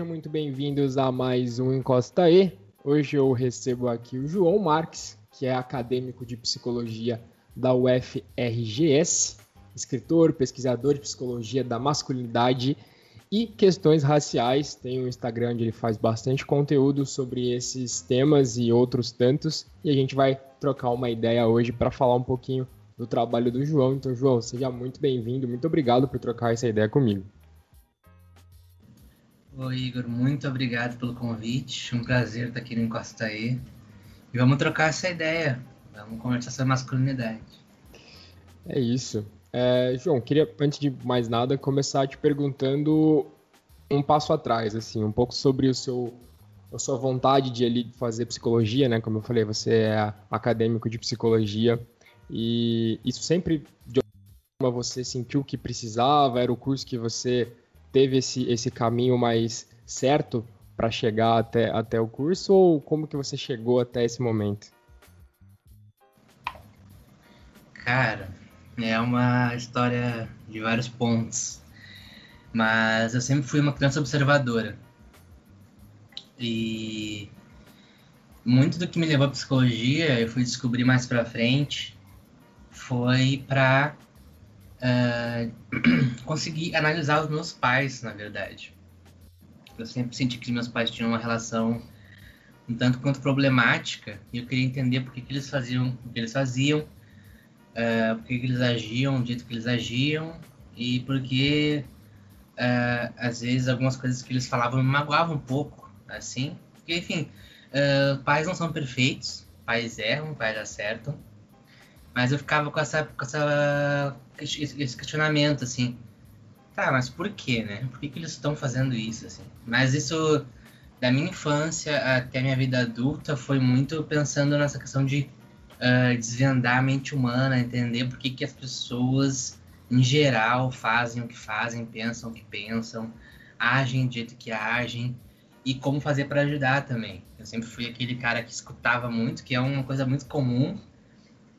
sejam muito bem-vindos a mais um Encosta E. Hoje eu recebo aqui o João Marques, que é acadêmico de psicologia da UFRGS, escritor, pesquisador de psicologia da masculinidade e questões raciais. Tem um Instagram onde ele faz bastante conteúdo sobre esses temas e outros tantos. E a gente vai trocar uma ideia hoje para falar um pouquinho do trabalho do João. Então, João, seja muito bem-vindo. Muito obrigado por trocar essa ideia comigo. Oi, Igor. Muito obrigado pelo convite. Um prazer estar aqui no Encosta aí. E vamos trocar essa ideia. Vamos conversar sobre masculinidade. É isso. É, João, queria, antes de mais nada, começar te perguntando um passo atrás, assim, um pouco sobre o seu, a sua vontade de ali fazer psicologia, né? Como eu falei, você é acadêmico de psicologia e isso sempre de alguma você sentiu que precisava, era o curso que você teve esse, esse caminho mais certo para chegar até, até o curso ou como que você chegou até esse momento? Cara, é uma história de vários pontos. Mas eu sempre fui uma criança observadora. E muito do que me levou à psicologia, eu fui descobrir mais pra frente, foi para ah, conseguir analisar os meus pais, na verdade. Eu sempre senti que meus pais tinham uma relação um tanto quanto problemática e eu queria entender por que, que eles faziam o que eles faziam uh, por que eles agiam do jeito que eles agiam e porque uh, às vezes algumas coisas que eles falavam me magoavam um pouco, assim. Porque, enfim, uh, pais não são perfeitos, pais erram, pais acertam, mas eu ficava com, essa, com essa, esse questionamento, assim, tá, mas por quê, né? Por que, que eles estão fazendo isso, assim? Mas isso, da minha infância até a minha vida adulta, foi muito pensando nessa questão de uh, desvendar a mente humana, entender por que, que as pessoas, em geral, fazem o que fazem, pensam o que pensam, agem do jeito que agem e como fazer para ajudar também. Eu sempre fui aquele cara que escutava muito, que é uma coisa muito comum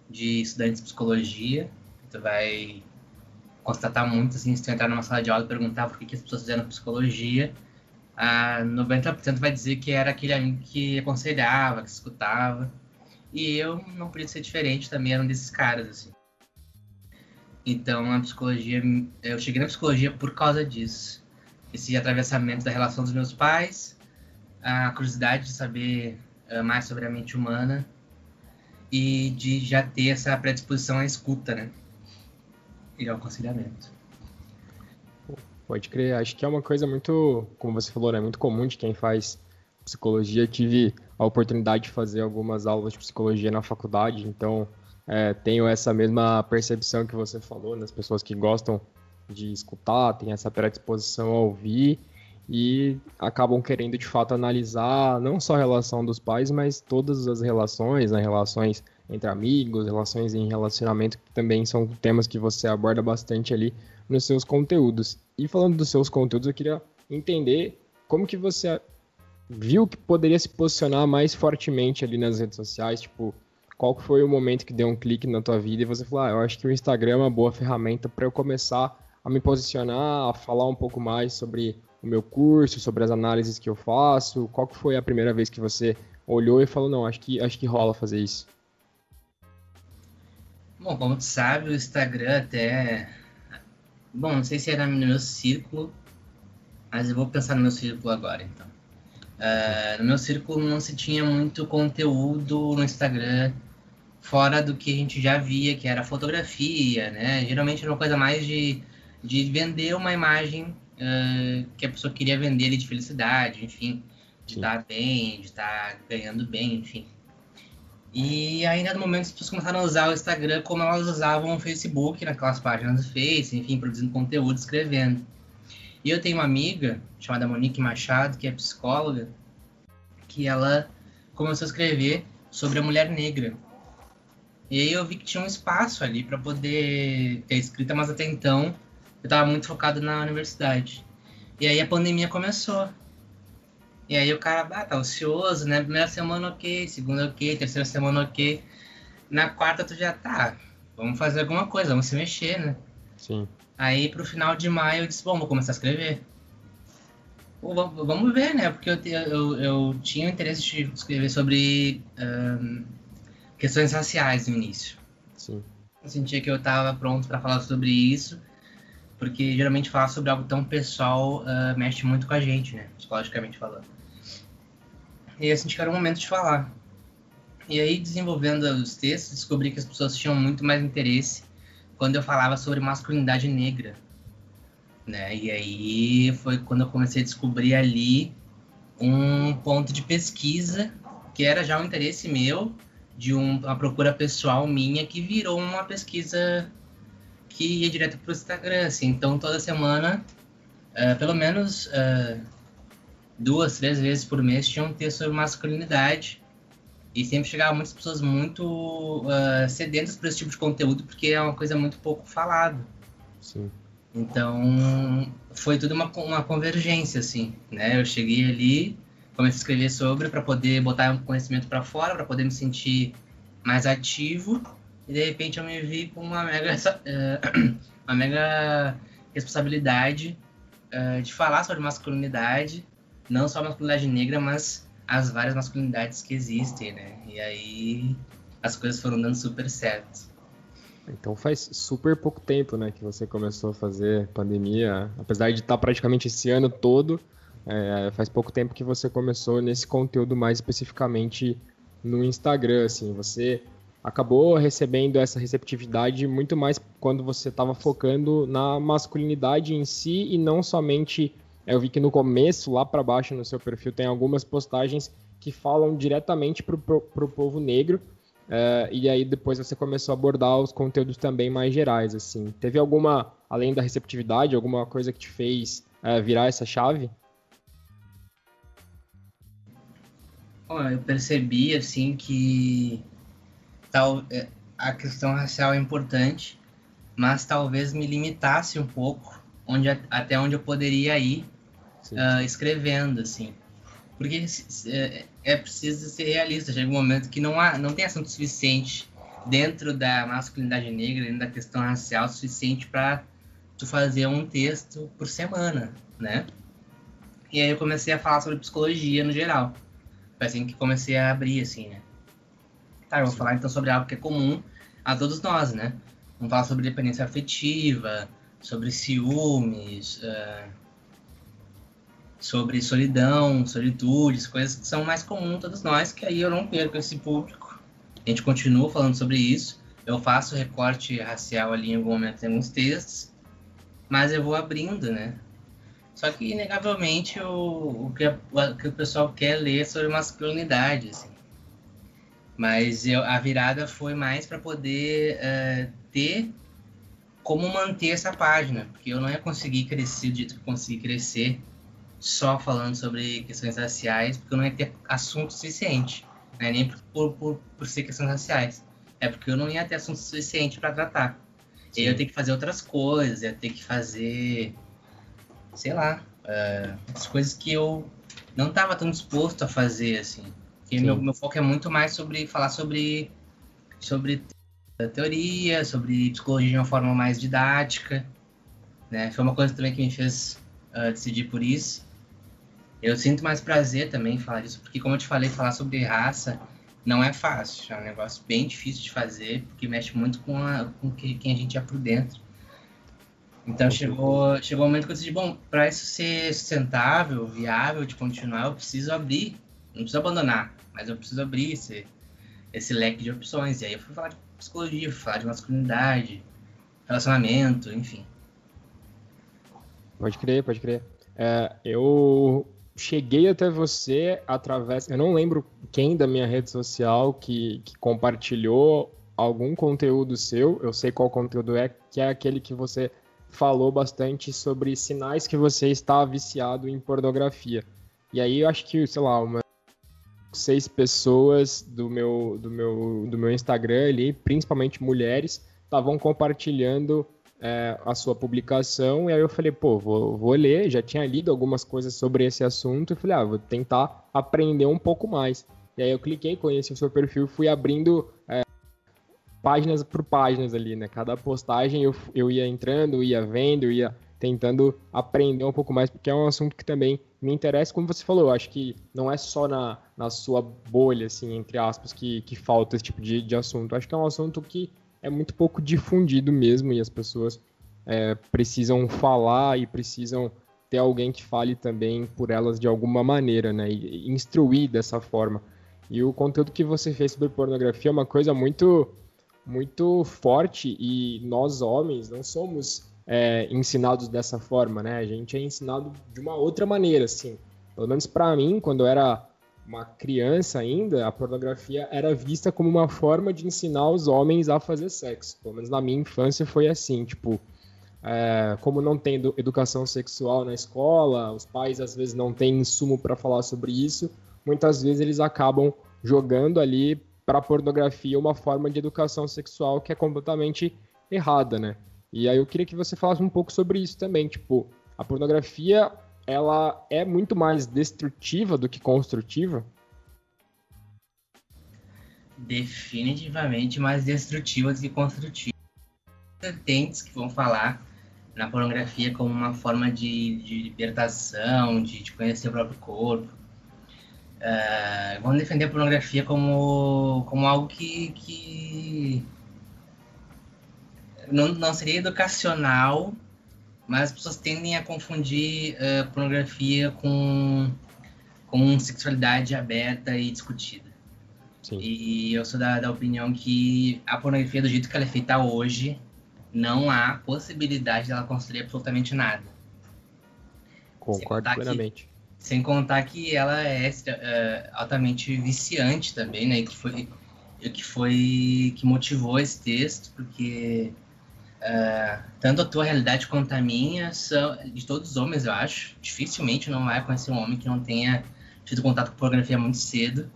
de estudantes de psicologia. Tu vai constatar muito, assim, se tu entrar numa sala de aula e perguntar por que, que as pessoas fizeram psicologia, a 90% vai dizer que era aquele amigo que aconselhava, que escutava. E eu não podia ser diferente, também era um desses caras, assim. Então, a psicologia, eu cheguei na psicologia por causa disso. Esse atravessamento da relação dos meus pais, a curiosidade de saber uh, mais sobre a mente humana e de já ter essa predisposição à escuta, né? E ao aconselhamento. Pode crer, acho que é uma coisa muito, como você falou, né, muito comum de quem faz psicologia. Tive a oportunidade de fazer algumas aulas de psicologia na faculdade, então é, tenho essa mesma percepção que você falou, nas pessoas que gostam de escutar, têm essa predisposição a ouvir e acabam querendo de fato analisar não só a relação dos pais, mas todas as relações, né, relações entre amigos, relações em relacionamento, que também são temas que você aborda bastante ali nos seus conteúdos. E falando dos seus conteúdos, eu queria entender como que você viu que poderia se posicionar mais fortemente ali nas redes sociais? Tipo, qual foi o momento que deu um clique na tua vida e você falou, ah, eu acho que o Instagram é uma boa ferramenta para eu começar a me posicionar, a falar um pouco mais sobre o meu curso, sobre as análises que eu faço? Qual que foi a primeira vez que você olhou e falou, não, acho que, acho que rola fazer isso? Bom, como tu sabe, o Instagram até... Bom, não sei se era no meu círculo, mas eu vou pensar no meu círculo agora, então. Uh, no meu círculo não se tinha muito conteúdo no Instagram fora do que a gente já via, que era fotografia, né? Geralmente era uma coisa mais de, de vender uma imagem uh, que a pessoa queria vender ali de felicidade, enfim, de estar bem, de estar ganhando bem, enfim. E ainda no momento as pessoas começaram a usar o Instagram como elas usavam o Facebook, naquelas páginas do Face, enfim, produzindo conteúdo, escrevendo. E eu tenho uma amiga chamada Monique Machado, que é psicóloga, que ela começou a escrever sobre a mulher negra. E aí eu vi que tinha um espaço ali para poder ter escrita, mas até então eu estava muito focado na universidade. E aí a pandemia começou. E aí o cara, ah, tá ocioso, né? Primeira semana ok, segunda ok, terceira semana ok. Na quarta tu já tá, vamos fazer alguma coisa, vamos se mexer, né? Sim. Aí pro final de maio eu disse, bom, vou começar a escrever. Vamos ver, né? Porque eu, eu, eu tinha interesse de escrever sobre um, questões raciais no início. Sim. Eu sentia que eu estava pronto para falar sobre isso, porque geralmente falar sobre algo tão pessoal uh, mexe muito com a gente, né? Psicologicamente falando. E senti que era o momento de falar. E aí, desenvolvendo os textos, descobri que as pessoas tinham muito mais interesse quando eu falava sobre masculinidade negra né? E aí foi quando eu comecei a descobrir ali um ponto de pesquisa que era já um interesse meu, de um, uma procura pessoal minha, que virou uma pesquisa que ia direto para o Instagram. Assim. Então, toda semana, uh, pelo menos uh, duas, três vezes por mês, tinha um texto sobre masculinidade. E sempre chegavam muitas pessoas muito uh, sedentas por esse tipo de conteúdo, porque é uma coisa muito pouco falado. Sim. Então, foi tudo uma, uma convergência, assim, né? Eu cheguei ali, comecei a escrever sobre para poder botar um conhecimento para fora, para poder me sentir mais ativo, e de repente eu me vi com uma mega, uh, uma mega responsabilidade uh, de falar sobre masculinidade, não só a masculinidade negra, mas as várias masculinidades que existem, né? E aí as coisas foram dando super certo. Então faz super pouco tempo, né, que você começou a fazer pandemia, apesar de estar praticamente esse ano todo, é, faz pouco tempo que você começou nesse conteúdo mais especificamente no Instagram, assim, você acabou recebendo essa receptividade muito mais quando você estava focando na masculinidade em si e não somente, eu vi que no começo, lá para baixo no seu perfil, tem algumas postagens que falam diretamente para o povo negro, Uh, e aí depois você começou a abordar os conteúdos também mais gerais, assim. Teve alguma, além da receptividade, alguma coisa que te fez uh, virar essa chave? Bom, eu percebi, assim, que tal, é, a questão racial é importante, mas talvez me limitasse um pouco onde, até onde eu poderia ir uh, escrevendo, assim. Porque é, é preciso ser realista. Chega um momento que não, há, não tem assunto suficiente dentro da masculinidade negra, dentro da questão racial, suficiente para tu fazer um texto por semana, né? E aí eu comecei a falar sobre psicologia no geral. Foi assim que comecei a abrir, assim, né? Tá, eu vou Sim. falar então sobre algo que é comum a todos nós, né? Vamos falar sobre dependência afetiva, sobre ciúmes, uh, sobre solidão, solitudes, coisas que são mais comuns todos nós, que aí eu não perco esse público. A gente continua falando sobre isso. Eu faço recorte racial ali em algum momento em alguns textos, mas eu vou abrindo, né? Só que, inegavelmente, o, o, que, a, o que o pessoal quer ler é sobre masculinidade, assim. Mas eu, a virada foi mais para poder uh, ter como manter essa página, porque eu não ia conseguir crescer do jeito que eu consegui crescer só falando sobre questões raciais, porque eu não ia ter assunto suficiente, né? nem por, por, por ser questões raciais, é porque eu não ia ter assunto suficiente para tratar. Sim. Eu ia ter que fazer outras coisas, ia ter que fazer, sei lá, uh, as coisas que eu não estava tão disposto a fazer, assim. Porque meu, meu foco é muito mais sobre falar sobre, sobre teoria, sobre psicologia de uma forma mais didática, né? Foi uma coisa também que me fez uh, decidir por isso. Eu sinto mais prazer também em falar disso, porque como eu te falei, falar sobre raça não é fácil, é um negócio bem difícil de fazer, porque mexe muito com, a, com quem a gente é por dentro. Então chegou, chegou o momento que eu disse, bom, para isso ser sustentável, viável, de continuar, eu preciso abrir, não preciso abandonar, mas eu preciso abrir esse, esse leque de opções. E aí eu fui falar psicologia, falar de masculinidade, relacionamento, enfim. Pode crer, pode crer. É, eu cheguei até você através. Eu não lembro quem da minha rede social que, que compartilhou algum conteúdo seu. Eu sei qual conteúdo é, que é aquele que você falou bastante sobre sinais que você está viciado em pornografia. E aí eu acho que, sei lá, uma seis pessoas do meu do meu do meu Instagram ali, principalmente mulheres, estavam compartilhando é, a sua publicação, e aí eu falei, pô, vou, vou ler, já tinha lido algumas coisas sobre esse assunto, e falei, ah, vou tentar aprender um pouco mais. E aí eu cliquei, conheci o seu perfil, fui abrindo é, páginas por páginas ali, né? Cada postagem eu, eu ia entrando, ia vendo, ia tentando aprender um pouco mais, porque é um assunto que também me interessa, como você falou, eu acho que não é só na, na sua bolha, assim, entre aspas, que, que falta esse tipo de, de assunto. Eu acho que é um assunto que é muito pouco difundido mesmo e as pessoas é, precisam falar e precisam ter alguém que fale também por elas de alguma maneira, né? E instruir dessa forma. E o conteúdo que você fez sobre pornografia é uma coisa muito, muito forte e nós homens não somos é, ensinados dessa forma, né? A gente é ensinado de uma outra maneira, assim. Pelo menos para mim, quando eu era uma criança ainda, a pornografia era vista como uma forma de ensinar os homens a fazer sexo. Pelo menos na minha infância foi assim, tipo, é, como não tem educação sexual na escola, os pais às vezes não têm insumo para falar sobre isso, muitas vezes eles acabam jogando ali para pornografia uma forma de educação sexual que é completamente errada, né? E aí eu queria que você falasse um pouco sobre isso também, tipo, a pornografia ela é muito mais destrutiva do que construtiva? Definitivamente mais destrutiva do que construtiva. Vertentes que vão falar na pornografia como uma forma de, de libertação, de, de, conhecer o próprio corpo. Uh, vão defender a pornografia como, como algo que, que não, não seria educacional, mas as pessoas tendem a confundir uh, pornografia com, com sexualidade aberta e discutida. Sim. E eu sou da, da opinião que a pornografia, do jeito que ela é feita hoje, não há possibilidade dela construir absolutamente nada. Concordo sem plenamente. Que, sem contar que ela é uh, altamente viciante também, né? Que foi que foi que motivou esse texto, porque uh, tanto a tua realidade quanto a minha são de todos os homens, eu acho. Dificilmente não vai conhecer um homem que não tenha tido contato com pornografia muito cedo.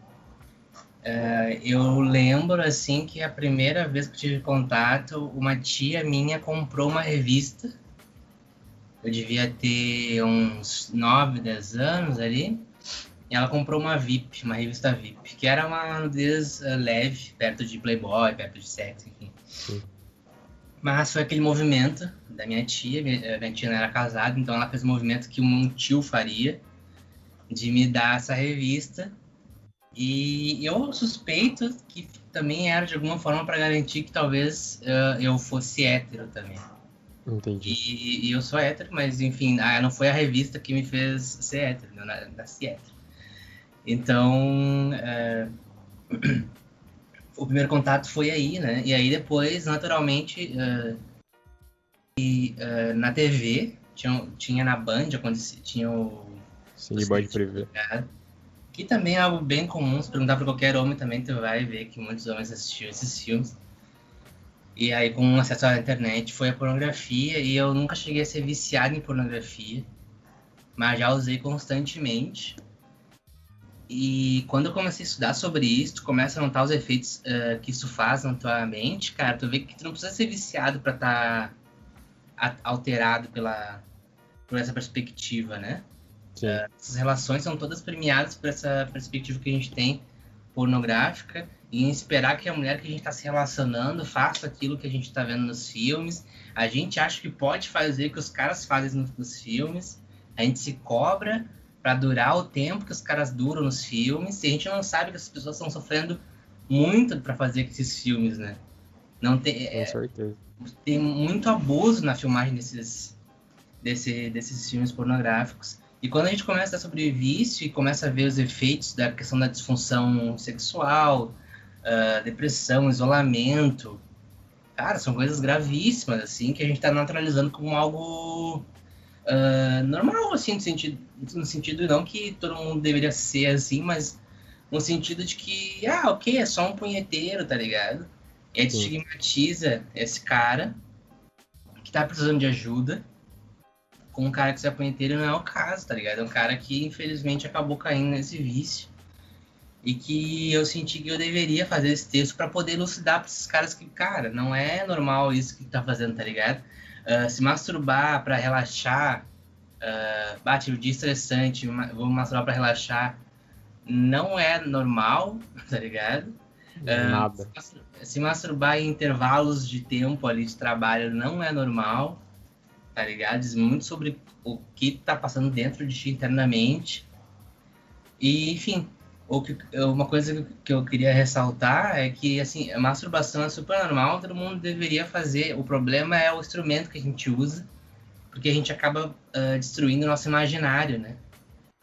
Uh, eu lembro, assim, que a primeira vez que tive contato, uma tia minha comprou uma revista. Eu devia ter uns 9, 10 anos ali. E ela comprou uma VIP, uma revista VIP, que era uma nudez uh, leve, perto de Playboy, perto de sexo, enfim. Sim. Mas foi aquele movimento da minha tia, minha, eh, minha tia não era casada, então ela fez um movimento que um tio faria, de me dar essa revista e eu suspeito que também era de alguma forma para garantir que talvez uh, eu fosse hétero também. Entendi. E, e, eu sou hétero, mas enfim, ah, não foi a revista que me fez ser hétero, eu nasci hétero. Então, uh, o primeiro contato foi aí, né? E aí depois, naturalmente, uh, e, na TV, tinha, tinha na Band, acontecia, tinha o... Sim, pode prever. Que também é algo bem comum, se perguntar para qualquer homem também, tu vai ver que muitos homens assistiam esses filmes. E aí, com acesso à internet, foi a pornografia, e eu nunca cheguei a ser viciado em pornografia, mas já usei constantemente. E quando eu comecei a estudar sobre isso, tu começa a notar os efeitos uh, que isso faz na tua mente, cara, tu vê que tu não precisa ser viciado para estar tá alterado pela, por essa perspectiva, né? Uh, essas relações são todas premiadas por essa perspectiva que a gente tem pornográfica e esperar que a mulher que a gente está se relacionando faça aquilo que a gente está vendo nos filmes. A gente acha que pode fazer o que os caras fazem nos, nos filmes. A gente se cobra para durar o tempo que os caras duram nos filmes. E a gente não sabe que as pessoas estão sofrendo muito para fazer esses filmes, né? Não tem, é, tem muito abuso na filmagem desses, desse, desses filmes pornográficos. E quando a gente começa a sobre vício e começa a ver os efeitos da questão da disfunção sexual, uh, depressão, isolamento, cara, são coisas gravíssimas, assim, que a gente está naturalizando como algo uh, normal, assim, no sentido, no sentido não que todo mundo deveria ser assim, mas no sentido de que, ah, ok, é só um punheteiro, tá ligado? E aí estigmatiza esse cara que tá precisando de ajuda, com um cara que se apunheteiro não é o caso, tá ligado? É um cara que infelizmente acabou caindo nesse vício. E que eu senti que eu deveria fazer esse texto para poder elucidar para esses caras que, cara, não é normal isso que tá fazendo, tá ligado? Uh, se masturbar para relaxar, uh, bate o dia estressante, vou masturbar para relaxar, não é normal, tá ligado? Uh, Nada. Se masturbar em intervalos de tempo ali de trabalho não é normal tá ligado? Diz muito sobre o que tá passando dentro de ti internamente. E, enfim, o que, uma coisa que eu queria ressaltar é que, assim, a masturbação é super normal, todo mundo deveria fazer. O problema é o instrumento que a gente usa, porque a gente acaba uh, destruindo o nosso imaginário, né?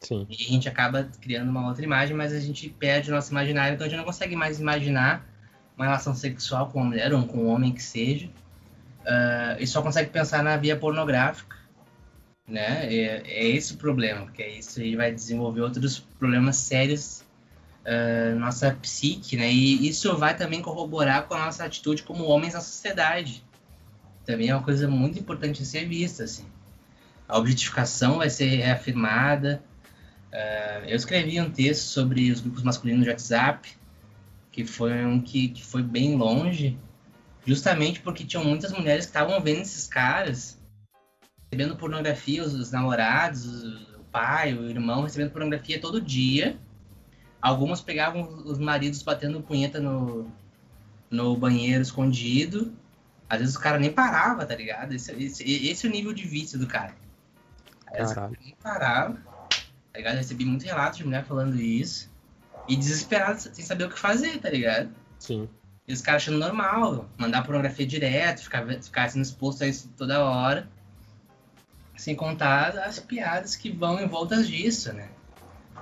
Sim. E a gente acaba criando uma outra imagem, mas a gente perde o nosso imaginário, então a gente não consegue mais imaginar uma relação sexual com uma mulher ou com um homem que seja, uh, e só consegue pensar na via pornográfica, né? É, é esse o problema, porque isso aí vai desenvolver outros problemas sérios uh, nossa psique, né? E isso vai também corroborar com a nossa atitude como homens na sociedade. Também é uma coisa muito importante a ser vista, assim. A objetificação vai ser reafirmada. Uh, eu escrevi um texto sobre os grupos masculinos de WhatsApp, que foi um que, que foi bem longe, justamente porque tinham muitas mulheres que estavam vendo esses caras recebendo pornografia, os, os namorados, o pai, o irmão recebendo pornografia todo dia Algumas pegavam os maridos batendo punheta no, no banheiro escondido. Às vezes o cara nem parava, tá ligado? Esse, esse, esse é o nível de vício do cara. Caralho. Nem parava. Tá ligado? Eu recebi muito relato de mulher falando isso. E desesperado, sem saber o que fazer, tá ligado? Sim. E os caras achando normal, mandar pornografia direto, ficar, ficar sendo exposto a isso toda hora. Sem contar as piadas que vão em volta disso, né?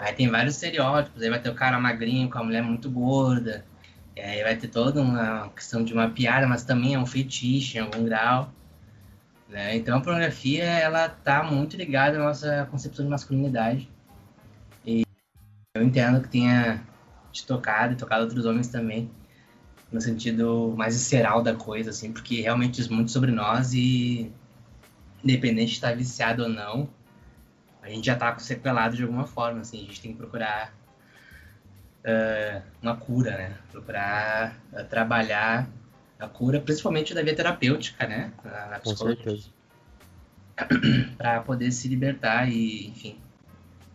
Aí tem vários estereótipos, aí vai ter o cara magrinho com a mulher muito gorda, e aí vai ter toda uma questão de uma piada, mas também é um fetiche em algum grau. Né? Então a pornografia, ela tá muito ligada à nossa concepção de masculinidade. E eu entendo que tenha te tocado e tocado outros homens também, no sentido mais visceral da coisa, assim, porque realmente diz muito sobre nós e independente de estar viciado ou não, a gente já tá sequelado de alguma forma, assim, a gente tem que procurar uh, uma cura, né? Procurar uh, trabalhar a cura, principalmente da via terapêutica, né? Na, na Com certeza. para poder se libertar e, enfim,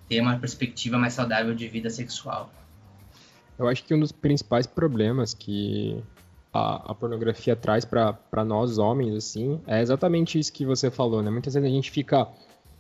ter uma perspectiva mais saudável de vida sexual. Eu acho que um dos principais problemas que a, a pornografia traz para nós homens, assim, é exatamente isso que você falou, né? Muitas vezes a gente fica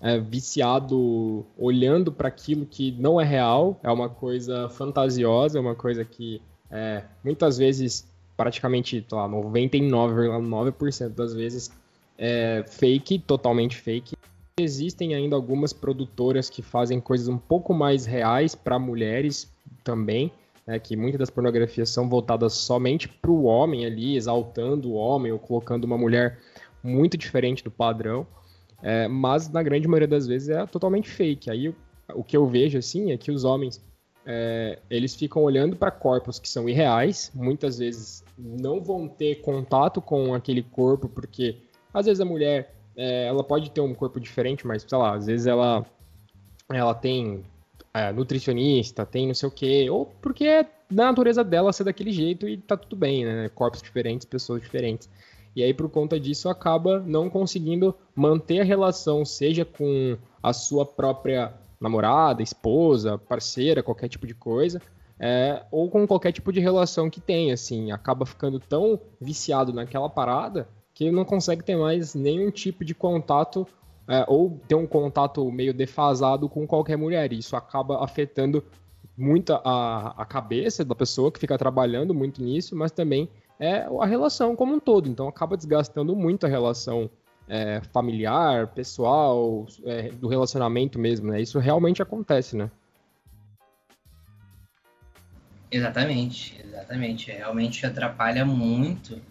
é, viciado olhando para aquilo que não é real, é uma coisa fantasiosa, é uma coisa que é, muitas vezes, praticamente, sei lá, 99,9% das vezes é fake, totalmente fake. Existem ainda algumas produtoras que fazem coisas um pouco mais reais para mulheres também, né, que muitas das pornografias são voltadas somente para o homem ali, exaltando o homem ou colocando uma mulher muito diferente do padrão. É, mas na grande maioria das vezes é totalmente fake. Aí o, que eu vejo assim é que os homens é, eles ficam olhando para corpos que são irreais, muitas vezes não vão ter contato com aquele corpo, porque às vezes a mulher é, ela pode ter um corpo diferente, mas sei lá, às vezes ela, ela tem é, nutricionista, tem não sei o quê, ou porque é da natureza dela ser daquele jeito e tá tudo bem, né? Corpos diferentes, pessoas diferentes. E aí, por conta disso, acaba não conseguindo manter a relação, seja com a sua própria namorada, esposa, parceira, qualquer tipo de coisa, é, ou com qualquer tipo de relação que tenha, assim, acaba ficando tão viciado naquela parada que não consegue ter mais nenhum tipo de contato é, ou ter um contato meio defasado com qualquer mulher. Isso acaba afetando muito a, a cabeça da pessoa que fica trabalhando muito nisso, mas também é a relação como um todo. Então acaba desgastando muito a relação é, familiar, pessoal, é, do relacionamento mesmo, né? Isso realmente acontece, né? Exatamente, exatamente. Realmente atrapalha muito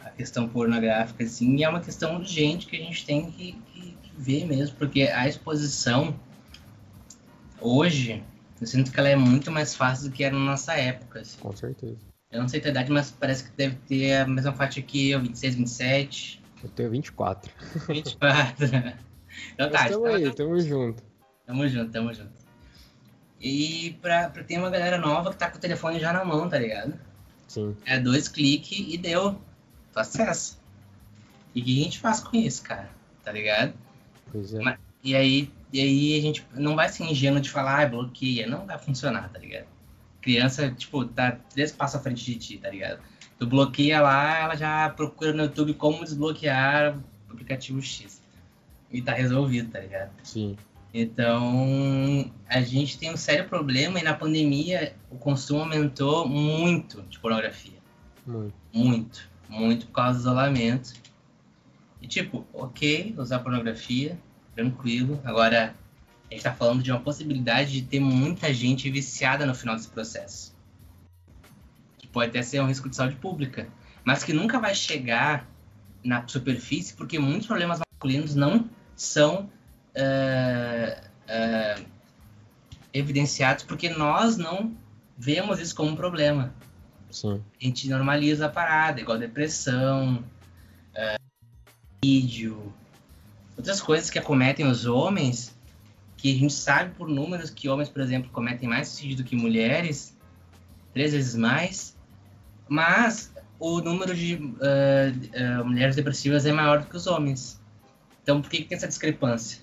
a questão pornográfica, assim, e é uma questão urgente que a gente tem que, que, que ver mesmo, porque a exposição hoje, eu sinto que ela é muito mais fácil do que era na nossa época. Assim. Com certeza. Eu não sei a tua idade, mas parece que deve ter a mesma faixa que eu, 26, 27. Eu tenho 24. 24. então tá, tamo aí, tamo junto. Tamo junto, tamo junto. E pra, pra ter uma galera nova que tá com o telefone já na mão, tá ligado? Sim. É dois cliques e deu. Tu acessa. E o que a gente faz com isso, cara? Tá ligado? Pois é. Mas, e, aí, e aí a gente não vai ser ingênuo de falar, ah, bloqueia. Não vai funcionar, tá ligado? Criança, tipo, tá três passos à frente de ti, tá ligado? Tu bloqueia lá, ela já procura no YouTube como desbloquear o aplicativo X. e tá resolvido, tá ligado? Sim. Então, a gente tem um sério problema e na pandemia o consumo aumentou muito de pornografia. Muito. Muito. Muito por causa do isolamento. E tipo, ok, usar pornografia, tranquilo. Agora, a gente tá falando de uma possibilidade de ter muita gente viciada no final desse processo. Que pode até ser um risco de saúde pública. Mas que nunca vai chegar na superfície porque muitos problemas masculinos não são uh, uh, evidenciados porque nós não vemos isso como um problema. Sim. A gente normaliza a parada, igual depressão, uh, vídeo, outras coisas que acometem os homens, que a gente sabe por números que homens, por exemplo, cometem mais suicídio do que mulheres, três vezes mais, mas o número de uh, uh, mulheres depressivas é maior do que os homens. Então, por que, que tem essa discrepância?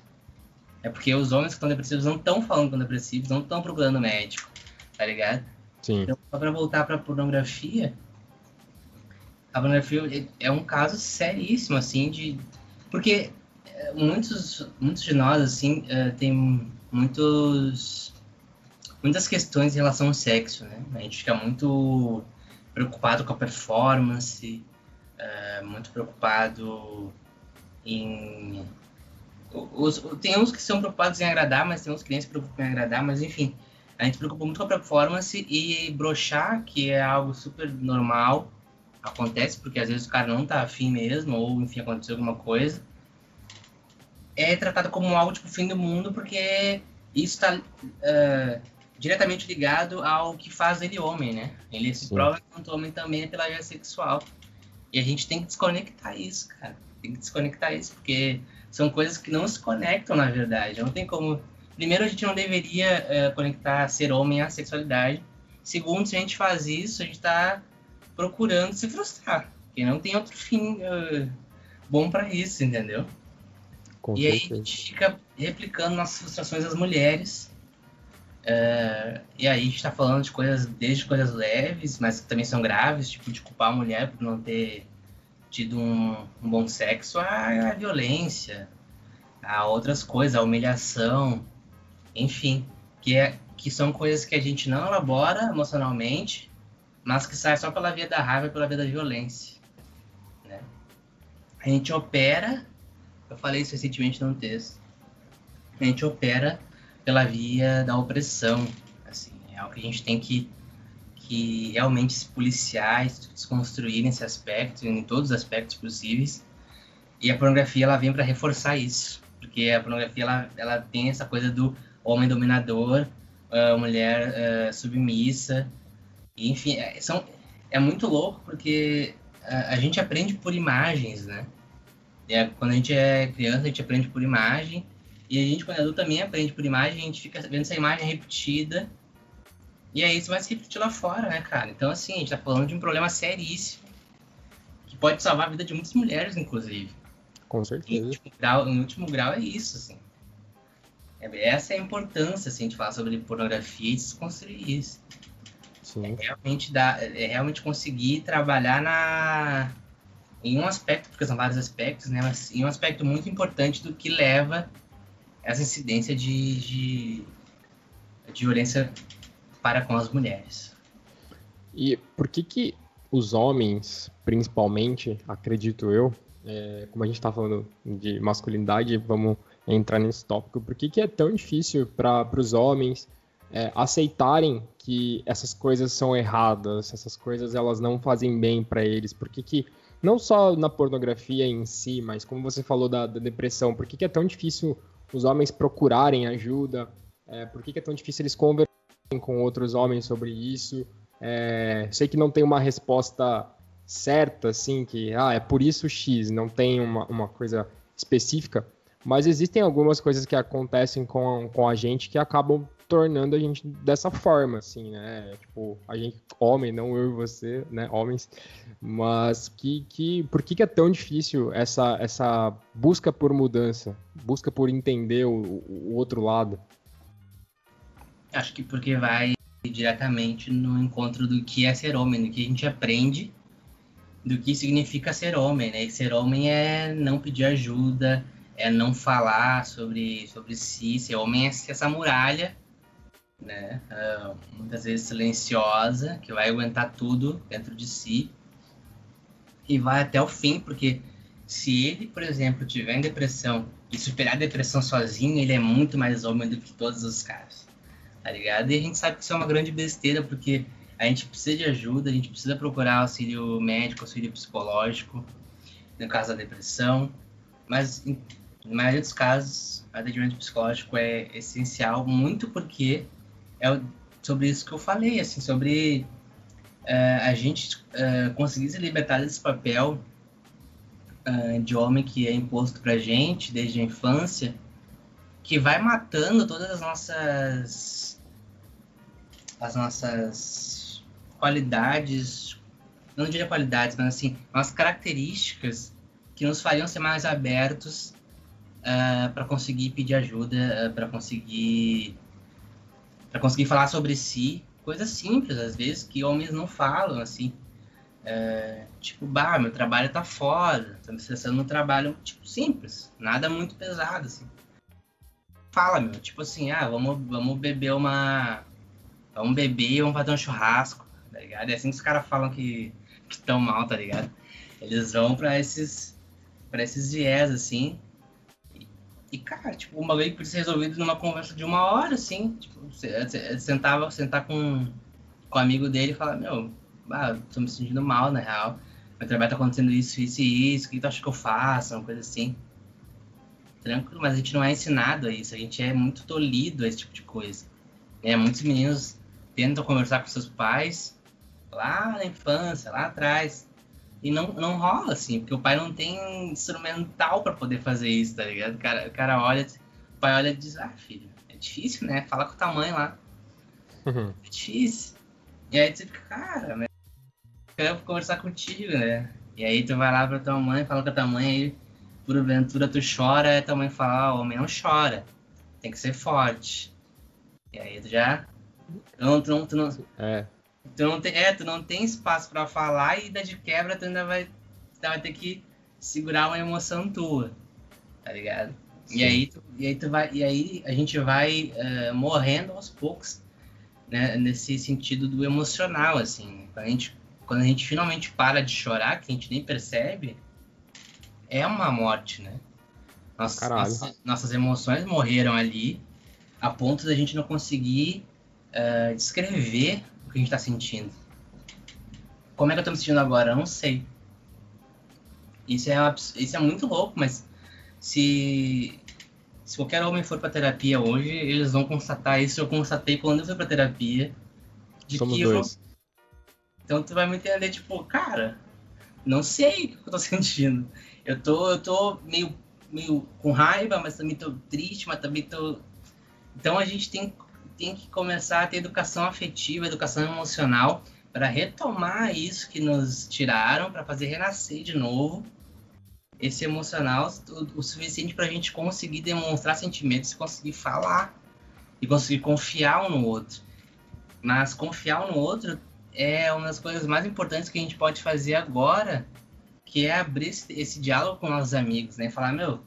É porque os homens que estão depressivos não estão falando que estão depressivos, não estão procurando médico, tá ligado? Sim. Então, só pra voltar pra pornografia, a pornografia é, um caso seríssimo, assim, de... Porque muitos, muitos de nós, assim, uh, tem muitos... Muitas questões em relação ao sexo, né? A gente fica muito preocupado com a performance, uh, muito preocupado em os, tem uns que são preocupados em agradar, mas tem uns que nem se preocupam em agradar, mas enfim, a gente se preocupa muito com a performance e brochar, que é algo super normal, acontece porque às vezes o cara não tá afim mesmo, ou enfim, aconteceu alguma coisa, é tratado como algo tipo fim do mundo, porque isso está uh, diretamente ligado ao que faz ele homem, né? Ele se Sim. prova enquanto homem também é pela via sexual. E a gente tem que desconectar isso, cara. Tem que desconectar isso, porque são coisas que não se conectam, na verdade. Não tem como. Primeiro, a gente não deveria uh, conectar ser homem à sexualidade. Segundo, se a gente faz isso, a gente está procurando se frustrar. Porque não tem outro fim uh, bom para isso, entendeu? Com e certeza. aí a gente fica replicando nossas frustrações das mulheres. Uh, e aí a gente está falando de coisas, desde coisas leves, mas que também são graves, tipo de culpar a mulher por não ter tido um, um bom sexo a, a, violência, a outras coisas, a humilhação, enfim, que, é, que são coisas que a gente não elabora emocionalmente, mas que sai só pela via da raiva e pela via da violência. Né? A gente opera, eu falei isso recentemente num texto, a gente opera pela via da opressão, assim, é algo que a gente tem que que realmente se policiar, se desconstruir nesse aspecto, em todos os aspectos possíveis. E a pornografia ela vem para reforçar isso, porque a pornografia ela, ela tem essa coisa do homem dominador, a mulher uh, submissa, e, enfim, é, são, é muito louco porque a, a gente aprende por imagens, né? É, quando a gente é criança, a gente aprende por imagem, e a gente, quando é adulto, também aprende por imagem, a gente fica vendo essa imagem repetida, e aí isso vai se repetir lá fora, né, cara? Então, assim, a gente tá falando de um problema seríssimo. Que pode salvar a vida de muitas mulheres, inclusive. Com certeza. Em último grau, em último grau é isso, assim. É, essa é a importância, assim, de falar sobre pornografia e desconstruir isso. Sim. É realmente, dar, é realmente conseguir trabalhar na, em um aspecto, porque são vários aspectos, né? Mas em um aspecto muito importante do que leva essa incidência de, de, de violência para com as mulheres. E por que que os homens, principalmente, acredito eu, é, como a gente está falando de masculinidade, vamos entrar nesse tópico, por que que é tão difícil para os homens é, aceitarem que essas coisas são erradas, essas coisas elas não fazem bem para eles? Por que que, não só na pornografia em si, mas como você falou da, da depressão, por que que é tão difícil os homens procurarem ajuda? É, por que que é tão difícil eles conversarem com outros homens sobre isso. É, sei que não tem uma resposta certa, assim, que ah, é por isso X, não tem uma, uma coisa específica, mas existem algumas coisas que acontecem com, com a gente que acabam tornando a gente dessa forma, assim, né? Tipo, a gente, homem, não eu e você, né? Homens, mas que, que por que, que é tão difícil essa, essa busca por mudança, busca por entender o, o outro lado? Acho que porque vai diretamente no encontro do que é ser homem, do que a gente aprende do que significa ser homem, né? E ser homem é não pedir ajuda, é não falar sobre, sobre si, ser homem é essa muralha, né? Uh, muitas vezes silenciosa, que vai aguentar tudo dentro de si e vai até o fim, porque se ele, por exemplo, tiver em depressão e superar a depressão sozinho, ele é muito mais homem do que todos os caras, tá ligado? E a gente sabe que isso é uma grande besteira, porque a gente precisa de ajuda, a gente precisa procurar auxílio médico, auxílio psicológico, no caso da depressão, mas na maioria dos casos, atendimento psicológico é essencial, muito porque é sobre isso que eu falei, assim, sobre uh, a gente uh, conseguir se libertar desse papel uh, de homem que é imposto pra gente desde a infância, que vai matando todas as nossas as nossas qualidades, não diria qualidades, mas assim, as características que nos fariam ser mais abertos para conseguir pedir ajuda, para conseguir para conseguir falar sobre si, coisas simples às vezes que homens não falam assim. Uh, tipo, bah, meu trabalho tá foda, tô me estressando no trabalho, tipo, simples, nada muito pesado, assim. Fala, meu, tipo assim, ah, vamos, vamos beber uma. Vamos beber, vamos fazer um churrasco, tá ligado? É assim que os caras falam que estão mal, tá ligado? Eles vão pra esses, pra esses viés, assim, e, cara, tipo, o bagulho podia ser resolvido numa conversa de uma hora, assim. Tipo, sentava, sentar com, com um amigo dele e falar, meu, ah, tô me sentindo mal, na real. Meu trabalho tá acontecendo isso, isso e isso, o que tu acha que eu faço? Uma coisa assim. Tranquilo, mas a gente não é ensinado a isso, a gente é muito tolhido a esse tipo de coisa. É, muitos meninos tentam conversar com seus pais lá na infância, lá atrás. E não, não rola, assim, porque o pai não tem instrumental para poder fazer isso, tá ligado? O cara, o cara olha, o pai olha e diz, ah, filho, é difícil, né? Fala com o tamanho lá. Uhum. É difícil. E aí tu fica, cara, né? eu quero conversar contigo, né? E aí tu vai lá pra tua mãe, fala com a tua mãe, aí porventura tu chora, e tua mãe fala, ó, oh, homem não chora, tem que ser forte. E aí tu já... Não, tu não, tu não... É. Tu não tem, é, tu não tem espaço para falar e da de quebra tu ainda vai, tu vai ter que segurar uma emoção tua, tá ligado? E aí, tu, e aí tu vai, e aí a gente vai uh, morrendo aos poucos, né, nesse sentido do emocional, assim. Quando a gente, quando a gente finalmente para de chorar, que a gente nem percebe, é uma morte, né? Nossas, nossas, nossas emoções morreram ali, a ponto da gente não conseguir uh, descrever o que a gente tá sentindo. Como é que eu tô me sentindo agora? Eu não sei. Isso é, isso é muito louco, mas se, se qualquer homem for pra terapia hoje, eles vão constatar isso. Eu constatei quando eu fui pra terapia. De Somos que dois. Eu... Então tu vai me entender, tipo, cara, não sei o que eu tô sentindo. Eu tô, eu tô meio, meio com raiva, mas também tô triste, mas também tô. Então a gente tem tem que começar a ter educação afetiva, educação emocional, para retomar isso que nos tiraram, para fazer renascer de novo esse emocional o, suficiente para a gente conseguir demonstrar sentimentos, conseguir falar e conseguir confiar um no outro. Mas confiar um no outro é uma das coisas mais importantes que a gente pode fazer agora, que é abrir esse, esse diálogo com nossos amigos, né? Falar, meu,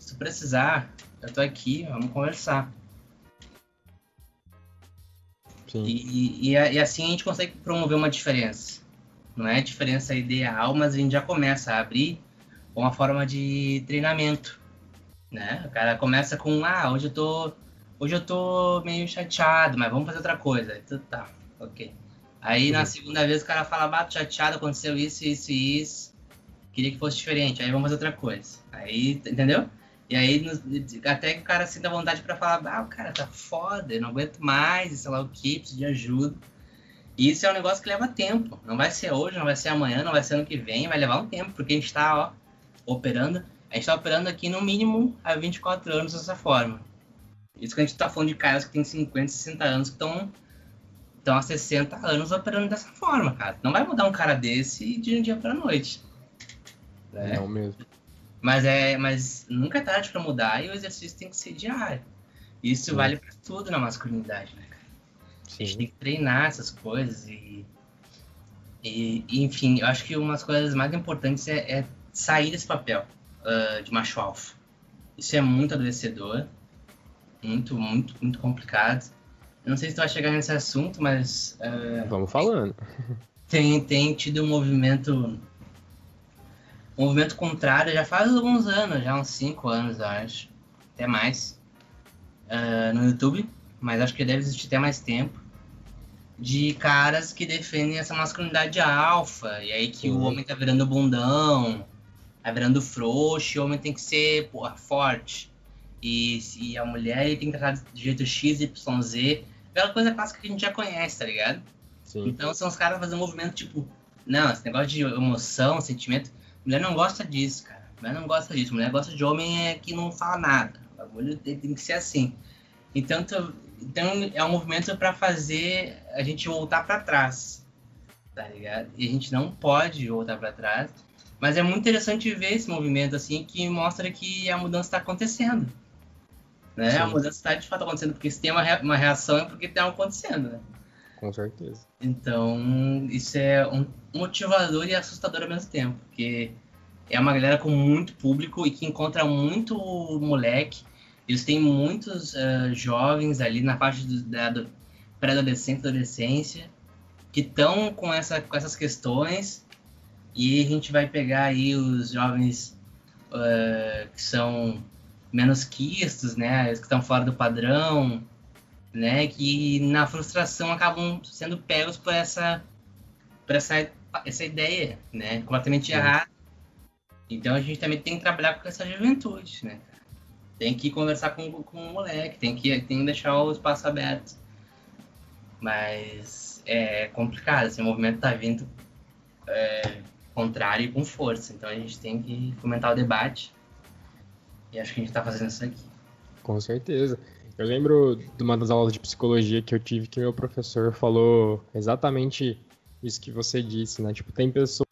se tu precisar, eu tô aqui, vamos conversar. E, e, e, assim a gente consegue promover uma diferença. Não é a diferença ideal, mas a gente já começa a abrir uma forma de treinamento. Né? O cara começa com, ah, hoje eu tô, hoje eu tô meio chateado, mas vamos fazer outra coisa. Então, tá, ok. Aí na segunda vez o cara fala, bato chateado, aconteceu isso, isso e isso. Queria que fosse diferente, aí vamos fazer outra coisa. Aí, entendeu? E aí, até que o cara sinta vontade para falar, ah, o cara tá foda, eu não aguento mais, sei lá o que, preciso de ajuda. E isso é um negócio que leva tempo. Não vai ser hoje, não vai ser amanhã, não vai ser ano que vem, vai levar um tempo, porque a gente tá, ó, operando. A gente tá operando aqui no mínimo há 24 anos dessa forma. Isso que a gente tá falando de caras que tem 50, 60 anos que estão estão há 60 anos operando dessa forma, cara. Não vai mudar um cara desse de um dia pra noite. Né? Não mesmo. Mas, é, mas nunca é tarde para mudar e o exercício tem que ser diário. Isso Sim. vale para tudo na masculinidade, né, cara? Sim. A gente tem que treinar essas coisas e, e, enfim, eu acho que uma das coisas mais importantes é, é sair desse papel uh, de macho alfa. isso é muito adoecedor, muito, muito, muito complicado. Eu não sei se tu vai chegar nesse assunto, mas. Uh, Vamos falando. Tem, tem tido um movimento. Movimento contrário já faz alguns anos, já uns 5 anos, eu acho. Até mais. Uh, no YouTube, mas acho que deve existir até mais tempo. De caras que defendem essa masculinidade alfa. E aí que uhum. o homem tá virando bundão, tá virando frouxo, e o homem tem que ser porra, forte. E, e a mulher tem que tratar de jeito X, Y, Z aquela coisa clássica que a gente já conhece, tá ligado? Sim. Então são os caras fazendo um movimento tipo, não, esse negócio de emoção, sentimento, mulher não gosta disso, cara. Mulher não gosta disso, mulher gosta de homem é que não fala nada. O bagulho tem, tem que ser assim. Então, então é um movimento para fazer a gente voltar para trás, tá ligado? E a gente não pode voltar para trás. Mas é muito interessante ver esse movimento assim que mostra que a mudança está acontecendo. Né? Sim. A mudança está de fato acontecendo, porque se tem uma, uma reação é porque está acontecendo, né? Com certeza. Então, isso é um motivador e assustador ao mesmo tempo, porque é uma galera com muito público e que encontra muito moleque. Eles têm muitos uh, jovens ali na parte do, da do pré-adolescente, adolescência, que estão com, essa, com essas questões. E a gente vai pegar aí os jovens uh, que são menos quistos, né, que estão fora do padrão, né, que na frustração acabam sendo pegos por essa, por essa, essa ideia, né, completamente errada. Então a gente também tem que trabalhar com essa juventude, né? Tem que conversar com, com o moleque, tem que, tem que deixar o espaço aberto. Mas é complicado, esse movimento tá vindo é, contrário e com força. Então a gente tem que fomentar o debate e acho que a gente está fazendo isso aqui. Com certeza. Eu lembro de uma das aulas de psicologia que eu tive que meu professor falou exatamente isso que você disse, né? Tipo, tem pessoas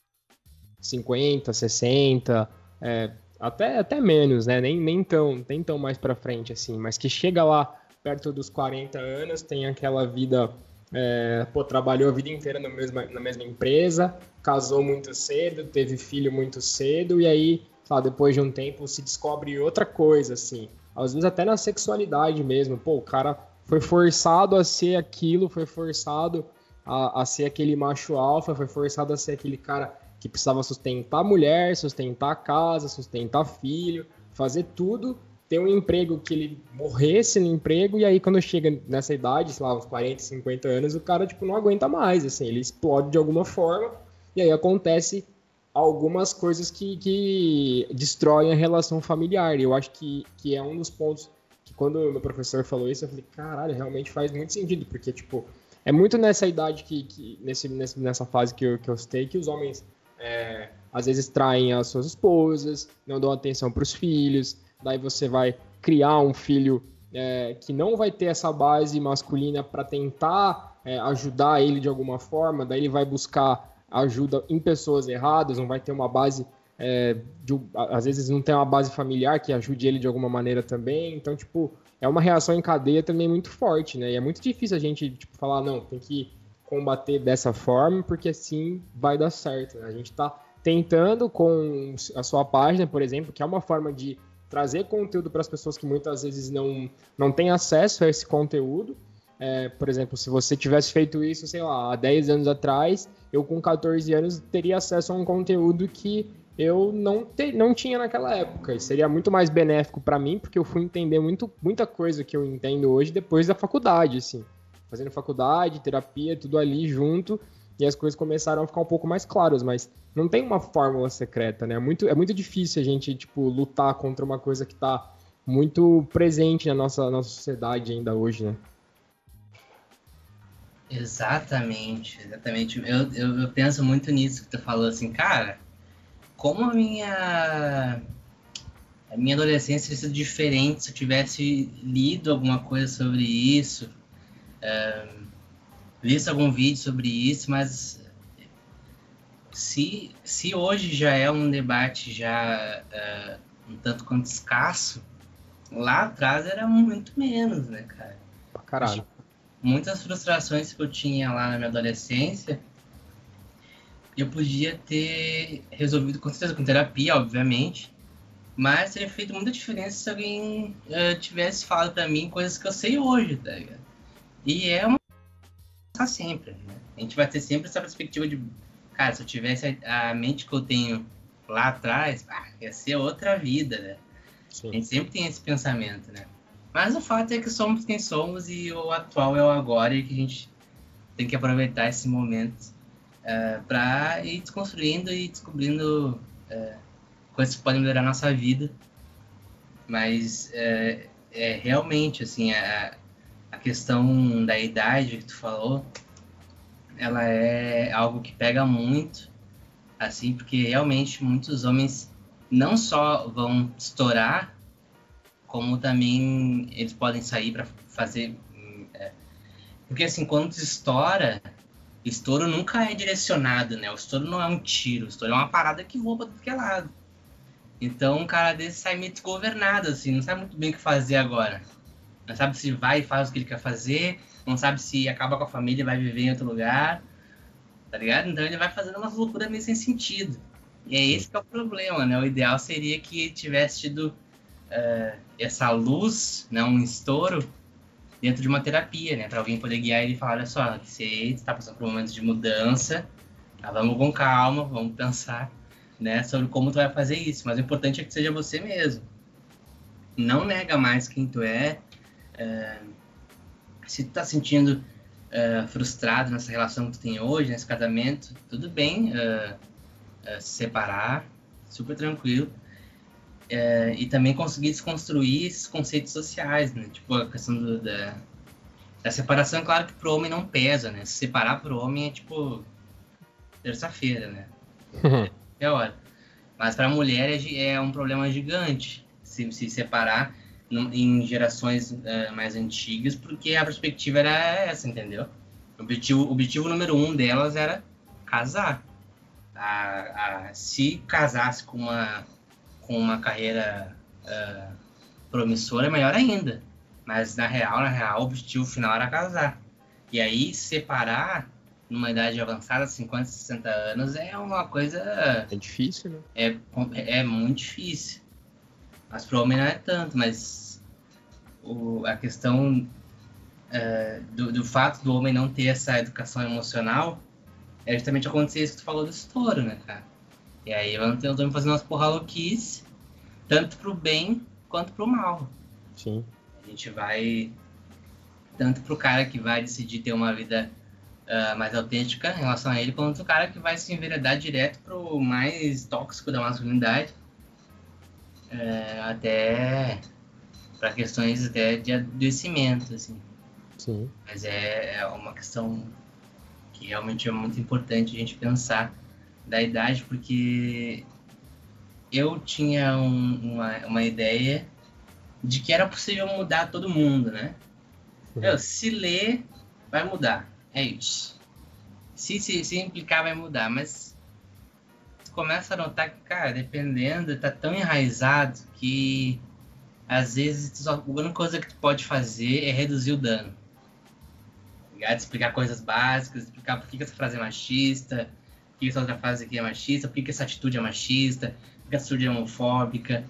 50, 60, é, até, até menos, né? Nem, nem, tão, nem tão mais para frente, assim, mas que chega lá perto dos 40 anos, tem aquela vida, é, pô, trabalhou a vida inteira na mesma, na mesma empresa, casou muito cedo, teve filho muito cedo, e aí sabe, depois de um tempo se descobre outra coisa, assim. Às vezes até na sexualidade mesmo. Pô, o cara foi forçado a ser aquilo, foi forçado a, a ser aquele macho alfa, foi forçado a ser aquele cara que precisava sustentar a mulher, sustentar a casa, sustentar filho, fazer tudo, ter um emprego que ele morresse no emprego, e aí quando chega nessa idade, sei lá, uns 40, 50 anos, o cara, tipo, não aguenta mais, assim, ele explode de alguma forma, e aí acontece algumas coisas que, que destroem a relação familiar. Eu acho que, que é um dos pontos que quando o meu professor falou isso, eu falei, caralho, realmente faz muito sentido, porque, tipo, é muito nessa idade que, que nesse, nessa fase que eu, que eu citei, que os homens é, às vezes traem as suas esposas, não dão atenção para os filhos, daí você vai criar um filho é, que não vai ter essa base masculina para tentar é, ajudar ele de alguma forma, daí ele vai buscar ajuda em pessoas erradas, não vai ter uma base, é, de, às vezes não tem uma base familiar que ajude ele de alguma maneira também, então, tipo, é uma reação em cadeia também muito forte, né? E é muito difícil a gente, tipo, falar, não, tem que combater dessa forma, porque assim vai dar certo, né? A gente tá tentando com a sua página, por exemplo, que é uma forma de trazer conteúdo para as pessoas que muitas vezes não, não têm acesso a esse conteúdo, é, por exemplo, se você tivesse feito isso, sei lá, há 10 anos atrás, eu com 14 anos teria acesso a um conteúdo que eu não, te, não tinha naquela época. E seria muito mais benéfico para mim, porque eu fui entender muito, muita coisa que eu entendo hoje depois da faculdade, assim. Fazendo faculdade, terapia, tudo ali junto, e as coisas começaram a ficar um pouco mais claras, mas não tem uma fórmula secreta, né? É muito, é muito difícil a gente, tipo, lutar contra uma coisa que está muito presente na nossa, nossa sociedade ainda hoje, né? Exatamente, exatamente. Eu, eu, eu, penso muito nisso que tu falou assim, cara, como a minha a minha adolescência teria sido diferente se eu tivesse lido alguma coisa sobre isso, visto algum vídeo sobre isso, mas se, se hoje já é um debate já um tanto quanto escasso, lá atrás era muito menos, né, cara? Caralho muitas frustrações que eu tinha lá na minha adolescência, eu podia ter resolvido com certeza com terapia, obviamente, Mas teria feito muita diferença se alguém uh, tivesse falado para mim coisas que eu sei hoje, tá ligado? E é uma sempre, né? A gente vai ter sempre essa perspectiva de, cara, se eu tivesse a, a mente que eu tenho lá atrás, ah, ia ser outra vida, né? Sim. A gente sempre tem esse pensamento, né? Mas o fato é que somos quem somos e o atual é o agora e que a gente tem que aproveitar esse momento uh, eh, para ir desconstruindo e descobrindo uh, coisas que podem melhorar a nossa vida. Mas uh, é realmente, assim, a, a questão da idade que tu falou, ela é algo que pega muito, assim, porque realmente muitos homens não só vão estourar, como também eles podem sair para fazer. É, porque assim, quando estoura, estouro nunca é direcionado, né? O estouro não é um tiro, o estouro é uma parada que voa para tudo que é lado. Então um cara desse sai meio desgovernado, assim, não sabe muito bem o que fazer agora. Não sabe se vai e faz o que ele quer fazer, não sabe se acaba com a família e vai viver em outro lugar, tá ligado? Então ele vai fazendo umas loucuras meio sem sentido. E é esse que é o problema, né? O ideal seria que tivesse tido uh, essa luz, né, um estouro, dentro de uma terapia, né? Para alguém poder guiar ele e falar, olha só, você está passando por um de mudança, tá, vamos com calma, vamos pensar, né, sobre como tu vai fazer isso. Mas o importante é que seja você mesmo. Não nega mais quem tu é. Uh, se tu tá sentindo uh, frustrado nessa relação que tu tem hoje, nesse casamento, tudo bem. Uh, é, se separar, super tranquilo. É, e também conseguir desconstruir esses conceitos sociais, né? Tipo, a questão do, da, da separação, claro que pro homem não pesa, né? Se separar pro homem é tipo terça-feira, né? é hora. Mas para a mulher é, é, um problema gigante se, se separar em gerações uh, mais antigas, porque a perspectiva era essa, entendeu? O objetivo, o objetivo número um delas era casar a, a, se casasse com uma, com uma carreira uh, promissora, melhor ainda. Mas na real, na real, o objetivo final era casar. E aí, separar numa idade avançada, 50, 60 anos, é uma coisa. É difícil, né? É, é muito difícil. Mas para o homem não é tanto, mas o, a questão uh, do, do fato do homem não ter essa educação emocional é justamente acontecer isso que tu falou do estouro, né, cara? E aí tô me fazendo umas porra louquice, tanto pro bem quanto pro mal. Sim. A gente vai. Tanto pro cara que vai decidir ter uma vida uh, mais autêntica em relação a ele, quanto o cara que vai se enveredar direto pro mais tóxico da masculinidade. Uh, até para questões até de adoecimento, assim. Sim. Mas é, é uma questão que realmente é muito importante a gente pensar da idade, porque eu tinha um, uma, uma ideia de que era possível mudar todo mundo, né? Uhum. Eu, se ler, vai mudar. É isso. Se, se, se implicar, vai mudar. Mas começa a notar que, cara, dependendo, tá tão enraizado que às vezes a única coisa que tu pode fazer é reduzir o dano ligado? Explicar coisas básicas, explicar por que, essa frase é machista, que essa outra frase aqui é machista, por que, que essa atitude é machista, por que essa atitude é homofóbica,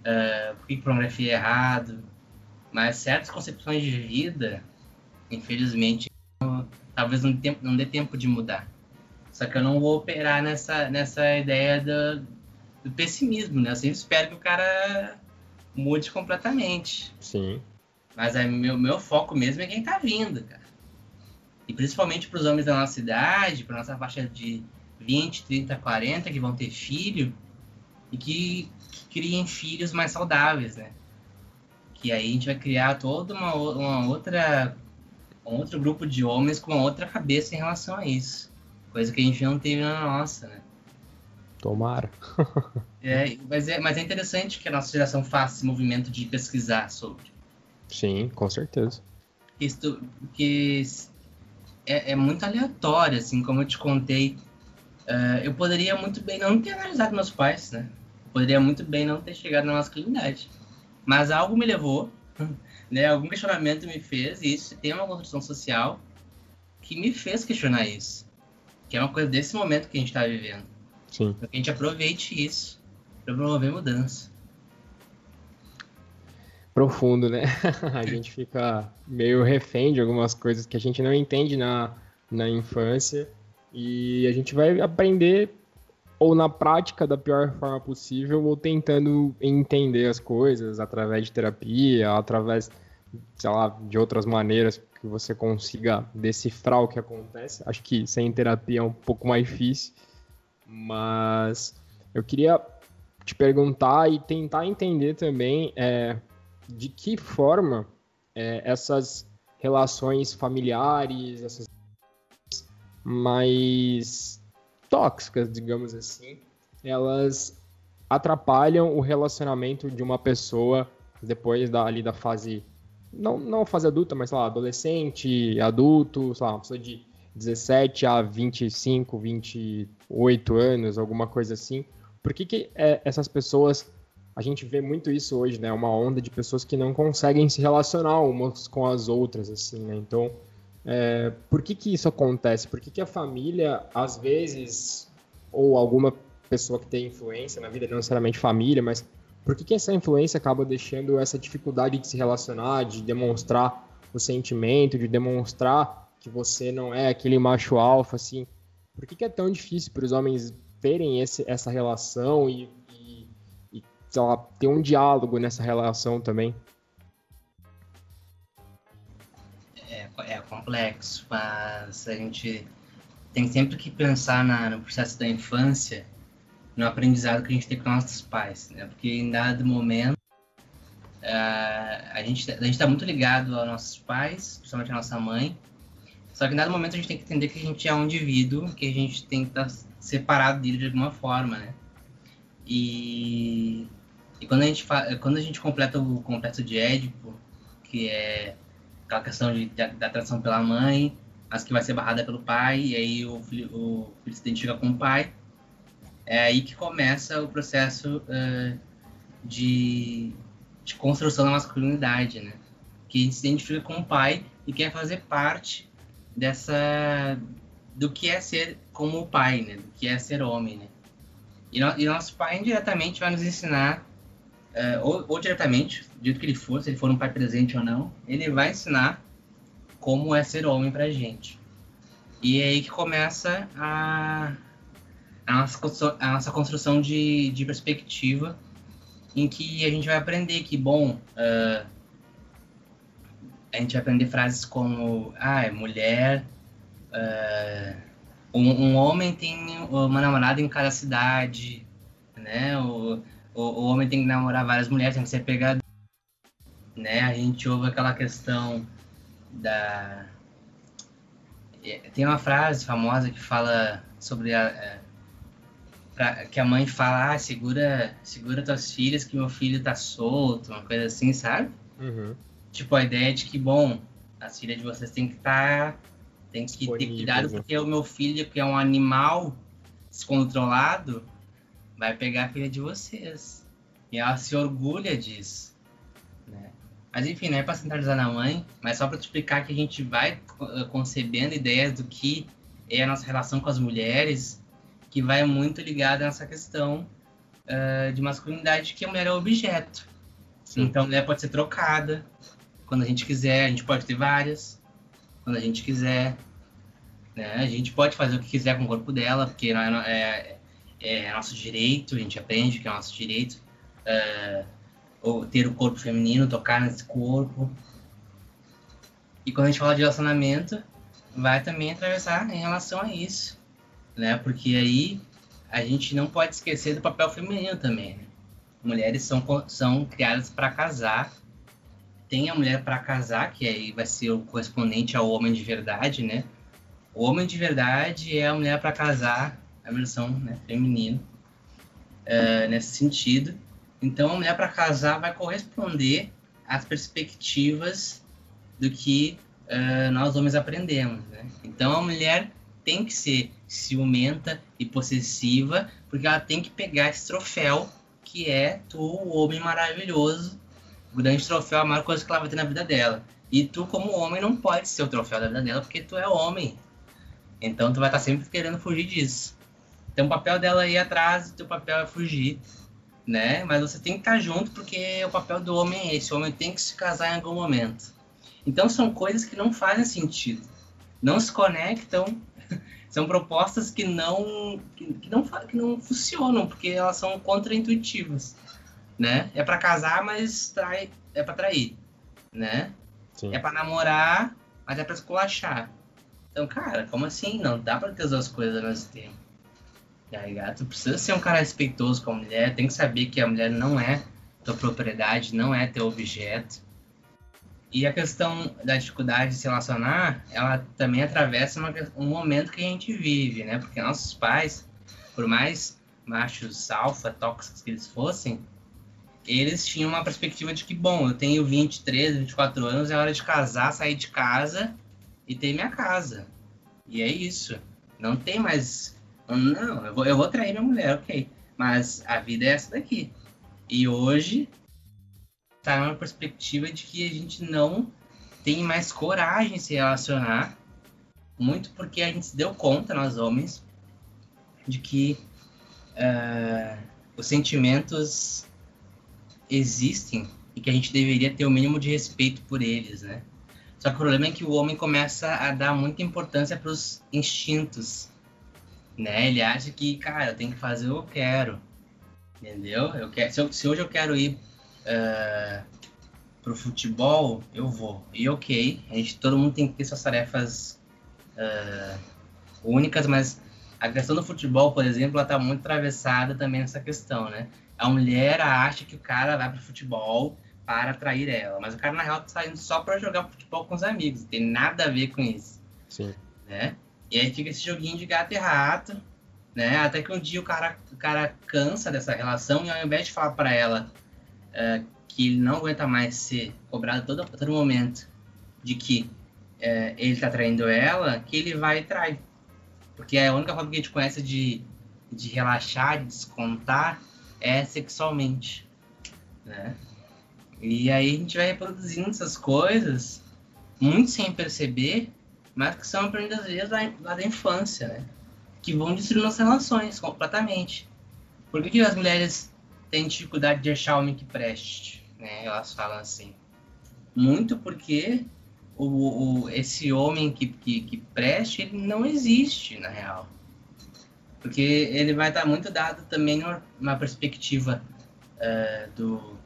uh, por que, que pornografia é errado. Mas certas concepções de vida, infelizmente, talvez não, tempo, não dê tempo de mudar. Só que eu não vou operar nessa, nessa ideia do, do pessimismo, né? Eu sempre espero que o cara mude completamente. Sim. Mas aí, meu, meu foco mesmo é quem tá vindo, cara. E principalmente para os homens da nossa idade, para nossa faixa de 20, 30, 40, que vão ter filho e que, criem filhos mais saudáveis, né? Que aí a gente vai criar toda uma, uma outra um outro grupo de homens com outra cabeça em relação a isso. Coisa que a gente não teve na nossa, né? Tomara. é, mas, é, mas é interessante que a nossa geração faça esse movimento de pesquisar sobre. Sim, com certeza. Isso, porque é, é muito aleatório, assim, como eu te contei. Uh, eu poderia muito bem não ter analisado meus pais, né? Poderia muito bem não ter chegado na masculinidade. Mas algo me levou, né? Algum questionamento me fez, e isso tem uma construção social que me fez questionar isso. Que é uma coisa desse momento que a gente está vivendo. Sim. Para que a gente aproveite isso para promover mudança. profundo, né? a gente fica meio refém de algumas coisas que a gente não entende na, na infância e a gente vai aprender ou na prática da pior forma possível ou tentando entender as coisas através de terapia, através, sei lá, de outras maneiras que você consiga decifrar o que acontece. Acho que sem terapia é um pouco mais difícil, mas eu queria te perguntar e tentar entender também é, de que forma é, essas relações familiares, essas mais tóxicas, digamos assim, elas atrapalham o relacionamento de uma pessoa depois da, ali da fase, não, não fase adulta, mas sei lá, adolescente, adulto, sei lá, uma pessoa de 17 a 25, 28 anos, alguma coisa assim. Por que, que é, essas pessoas, a gente vê muito isso hoje, né? Uma onda de pessoas que não conseguem se relacionar umas com as outras, assim, né? Então, é, por que, que isso acontece? Por que, que a família, às vezes, ou alguma pessoa que tem influência na vida, não necessariamente família, mas por que, que essa influência acaba deixando essa dificuldade de se relacionar, de demonstrar o sentimento, de demonstrar que você não é aquele macho alfa, assim? Por que, que é tão difícil para os homens terem esse, essa relação e, e, e lá, ter um diálogo nessa relação também. Complexo, mas a gente tem sempre que pensar na, no processo da infância, no aprendizado que a gente tem com nossos pais, né? Porque em dado momento uh, a gente a gente está muito ligado aos nossos pais, principalmente a nossa mãe. Só que em dado momento a gente tem que entender que a gente é um indivíduo, que a gente tem que estar tá separado dele de alguma forma, né? E, e quando, a gente quando a gente completa o complexo de Édipo, que é aquela questão de, da, da atração pela mãe, mas que vai ser barrada pelo pai, e aí o filho, o filho se identifica com o pai, é aí que começa o processo uh, de, de construção da masculinidade, né? Que se identifica com o pai e quer fazer parte dessa do que é ser como o pai, né? Do que é ser homem, né? E, no, e nosso pai indiretamente vai nos ensinar, uh, ou, ou, diretamente, do jeito que ele for, se ele for um pai presente ou não, ele vai ensinar como é ser homem pra gente. E é aí que começa a, a, nossa, a nossa construção de, de perspectiva, em que a gente vai aprender que, bom, uh, a gente vai aprender frases como, ah, é mulher Uh, um, um, homem tem uma namorada em cada cidade, né? O, o, o, homem tem que namorar várias mulheres, tem que ser pegador, né? A gente ouve aquela questão da... Tem uma frase famosa que fala sobre a... É, pra, que a mãe fala, ah, segura, segura tuas filhas que meu filho tá solto, uma coisa assim, sabe? Uhum. Tipo, a ideia de que, bom, as filhas de vocês têm que estar... Tá tem que ter cuidado né? porque o meu filho, que é um animal descontrolado, vai pegar a filha de vocês. E ela se orgulha disso. Né? Mas enfim, não é para centralizar na mãe, mas só para te explicar que a gente vai eh, concebendo ideias do que é a nossa relação com as mulheres, que vai muito ligada nessa questão uh, de masculinidade, que a mulher é objeto. Sim. Então a mulher pode ser trocada quando a gente quiser, a gente pode ter várias quando a gente quiser. Né? A gente pode fazer o que quiser com o corpo dela, porque é, é, é nosso direito, a gente aprende que é nosso direito. É, ou ter o corpo feminino, tocar nesse corpo. E quando a gente fala de relacionamento, vai também atravessar em relação a isso, né? Porque aí a gente não pode esquecer do papel feminino também. Né? Mulheres são, são criadas para casar tem a mulher para casar, que aí vai ser o correspondente ao homem de verdade, né? O homem de verdade é a mulher para casar, a versão né, feminina, uh, nesse sentido. Então, a mulher para casar vai corresponder às perspectivas do que uh, nós homens aprendemos, né? Então, a mulher tem que ser ciumenta e possessiva, porque ela tem que pegar esse troféu que é tu, o homem maravilhoso, o grande troféu é a maior coisa que ela vai ter na vida dela. E tu, como homem, não pode ser o troféu da vida dela, porque tu é homem. Então tu vai estar sempre querendo fugir disso. Então o papel dela é ir atrás, teu papel é fugir. né? Mas você tem que estar junto porque o papel do homem é esse. O homem tem que se casar em algum momento. Então são coisas que não fazem sentido. Não se conectam. são propostas que não que, não que não funcionam porque elas são contraintuitivas, né? É para casar, mas trai, é para trair, né? Sim. É para namorar, mas é para esculachar. Então, cara, como assim? Não dá para ter as duas coisas ao mesmo tempo. Tá ligado? Tu precisa ser um cara respeitoso com a mulher, tem que saber que a mulher não é tua propriedade, não é teu objeto. E a questão da dificuldade de se relacionar, ela também atravessa uma, um momento que a gente vive, né? Porque nossos pais, por mais machos alfa, tóxicos que eles fossem, eles tinham uma perspectiva de que, bom, eu tenho 23, 24 anos, é hora de casar, sair de casa e ter minha casa. E é isso. Não tem mais não, eu vou, eu vou trair minha mulher, ok. Mas a vida é essa daqui. E hoje tá numa perspectiva de que a gente não tem mais coragem de se relacionar. Muito porque a gente se deu conta, nós homens, de que uh, os sentimentos existem e que a gente deveria ter o mínimo de respeito por eles, né? Só que o problema é que o homem começa a dar muita importância para os instintos né? Ele acha que, cara, eu tenho que fazer o que eu quero, entendeu? Eu quero, se, eu, se hoje eu quero ir uh, pro futebol, eu vou. E ok, a gente, todo mundo tem que ter suas tarefas uh, únicas, mas a questão do futebol, por exemplo, ela tá muito atravessada também nessa questão, né? A mulher acha que o cara vai pro futebol para atrair ela, mas o cara na real tá saindo só para jogar futebol com os amigos, não tem nada a ver com isso. Sim. Né? E aí fica esse joguinho de gato e rato, né? Até que um dia o cara, o cara cansa dessa relação e ao invés de falar para ela uh, que ele não aguenta mais ser cobrado todo, todo momento de que uh, ele tá traindo ela, que ele vai e trai. Porque a única forma que a gente conhece de, de relaxar, de descontar, é sexualmente, né? E aí a gente vai reproduzindo essas coisas, muito sem perceber, mas que são aprendidas desde lá, lá da infância, né? Que vão destruindo as relações completamente. Por que, que as mulheres têm dificuldade de achar homem que preste? Né? Elas falam assim. Muito porque o, o, esse homem que, que, que preste, ele não existe, na real. Porque ele vai estar muito dado também numa perspectiva uh, do,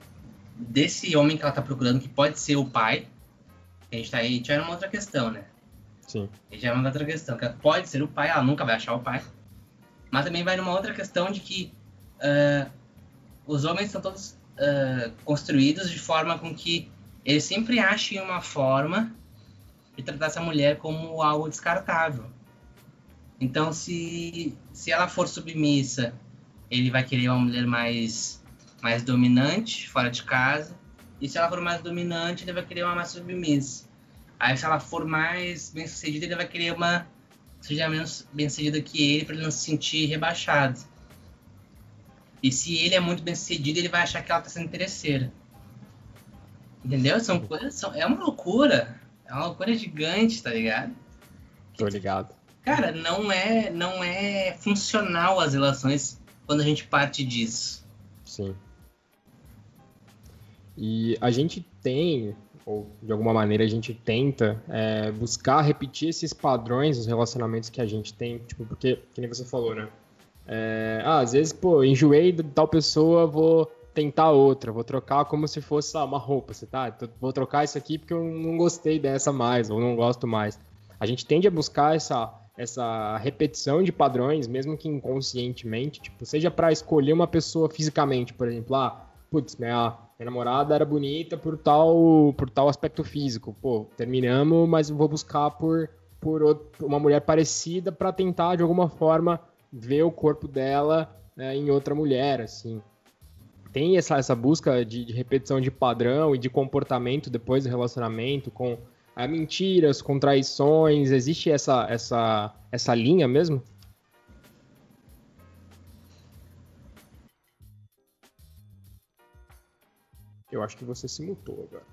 desse homem que ela está procurando, que pode ser o pai. A gente está aí, a gente outra questão, né? Sim. E já é uma outra questão, que pode ser o pai, ela nunca vai achar o pai. Mas também vai numa outra questão de que uh, os homens são todos uh, construídos de forma com que eles sempre achem uma forma de tratar essa mulher como algo descartável. Então, se, se ela for submissa, ele vai querer uma mulher mais, mais dominante, fora de casa. E se ela for mais dominante, ele vai querer uma mais submissa. Aí se ela for mais bem sucedida, ele vai querer uma seja menos bem sucedida que ele para ele não se sentir rebaixado. E se ele é muito bem sucedido, ele vai achar que ela tá sendo interesseira. Entendeu? São coisas. São, é uma loucura. É uma loucura gigante, tá ligado? Tô ligado. Cara, não é, não é funcional as relações quando a gente parte disso. Sim. E a gente tem ou de alguma maneira a gente tenta é, buscar repetir esses padrões nos relacionamentos que a gente tem, tipo, porque, que nem você falou, né? É, ah, às vezes, pô, enjoei de tal pessoa, vou tentar outra, vou trocar como se fosse ah, uma roupa, você tá? Vou trocar isso aqui porque eu não gostei dessa mais, ou não gosto mais. A gente tende a buscar essa, essa repetição de padrões, mesmo que inconscientemente, tipo, seja para escolher uma pessoa fisicamente, por exemplo, ah, putz, minha minha namorada era bonita por tal, por tal aspecto físico. Pô, terminamos, mas vou buscar por, por outro, uma mulher parecida para tentar, de alguma forma, ver o corpo dela né, em outra mulher, assim. Tem essa, essa busca de, de, repetição de padrão e de comportamento depois do relacionamento, com ah, mentiras, com traições. Existe essa, essa, essa linha mesmo? Eu acho que você se mutou agora.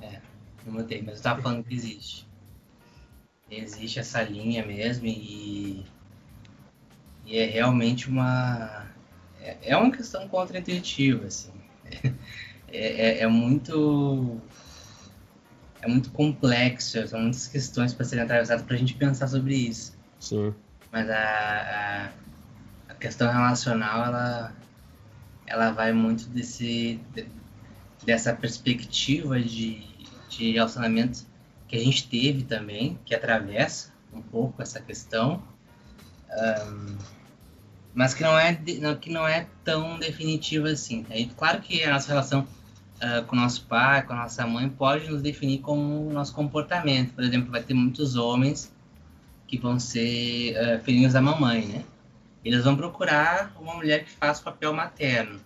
É, eu mutei, mas eu tava falando que existe. Existe essa linha mesmo e. E é realmente uma. É, é uma questão contra-intuitiva, assim. É, é, é, muito. É muito complexo, são muitas questões para serem atravessadas para a gente pensar sobre isso. Sim. Mas a, a, a, questão relacional, ela, ela vai muito desse, dessa perspectiva de, de relacionamento que a gente teve também, que atravessa um pouco essa questão. Um, mas que não é que não é tão definitiva assim. É claro que a nossa relação uh, com o nosso pai, com a nossa mãe pode nos definir como o nosso comportamento. Por exemplo, vai ter muitos homens que vão ser uh, filhinhos da mamãe, né? Eles vão procurar uma mulher que faça papel materno,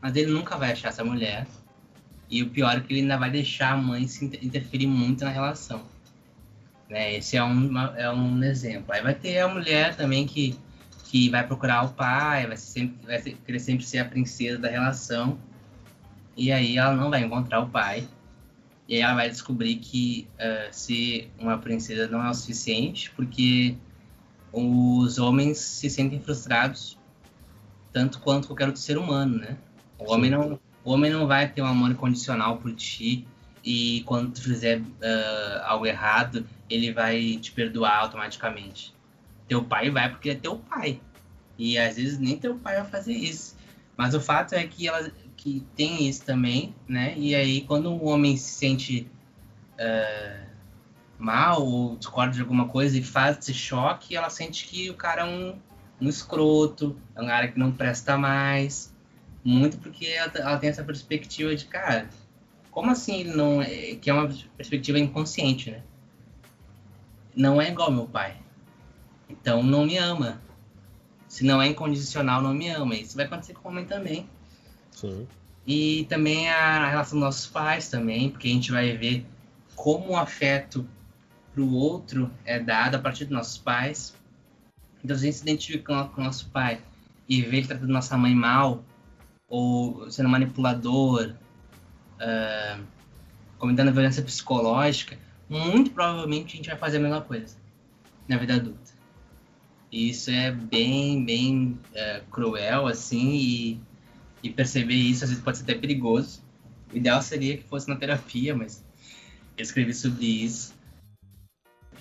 mas ele nunca vai achar essa mulher. E o pior é que ele ainda vai deixar a mãe se interferir muito na relação. Né? Esse é um, é um exemplo. Aí vai ter a mulher também que que vai procurar o pai, vai, sempre, vai querer sempre ser a princesa da relação. E aí ela não vai encontrar o pai. E aí ela vai descobrir que uh, ser uma princesa não é o suficiente, porque os homens se sentem frustrados tanto quanto qualquer outro ser humano, né? O homem não, o homem não vai ter um amor incondicional por ti e quando tu fizer uh, algo errado, ele vai te perdoar automaticamente. Teu pai vai porque é teu pai. E às vezes nem teu pai vai fazer isso. Mas o fato é que ela que tem isso também, né? E aí quando um homem se sente uh, mal ou discorda de alguma coisa e faz esse choque, ela sente que o cara é um, um escroto, é um cara que não presta mais. Muito porque ela, ela tem essa perspectiva de, cara, como assim ele não é, que é uma perspectiva inconsciente, né? Não é igual meu pai. Então não me ama. Se não é incondicional, não me ama. Isso vai acontecer com o homem também. Sim. E também a relação dos nossos pais também, porque a gente vai ver como o afeto para o outro é dado a partir dos nossos pais. Então, se a gente se identifica com o nosso pai e vê ele tratando nossa mãe mal, ou sendo manipulador, uh, cometendo violência psicológica, muito provavelmente a gente vai fazer a mesma coisa na vida adulta. E isso é bem, bem é, cruel, assim, e, e perceber isso às vezes pode ser até perigoso. O ideal seria que fosse na terapia, mas eu escrevi sobre isso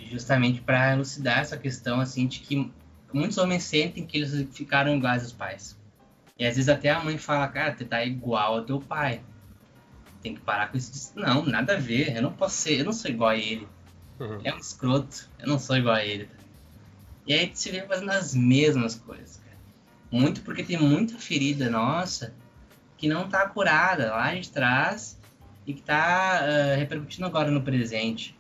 justamente para elucidar essa questão, assim, de que muitos homens sentem que eles ficaram iguais aos pais. E às vezes até a mãe fala, cara, você tá igual ao teu pai. Tem que parar com isso. Não, nada a ver. Eu não posso ser, eu não sou igual a ele. Uhum. Ele é um escroto. Eu não sou igual a ele. E aí gente se vê fazendo as mesmas coisas, cara. Muito porque tem muita ferida nossa que não tá curada lá de trás e que tá uh, repercutindo agora no presente.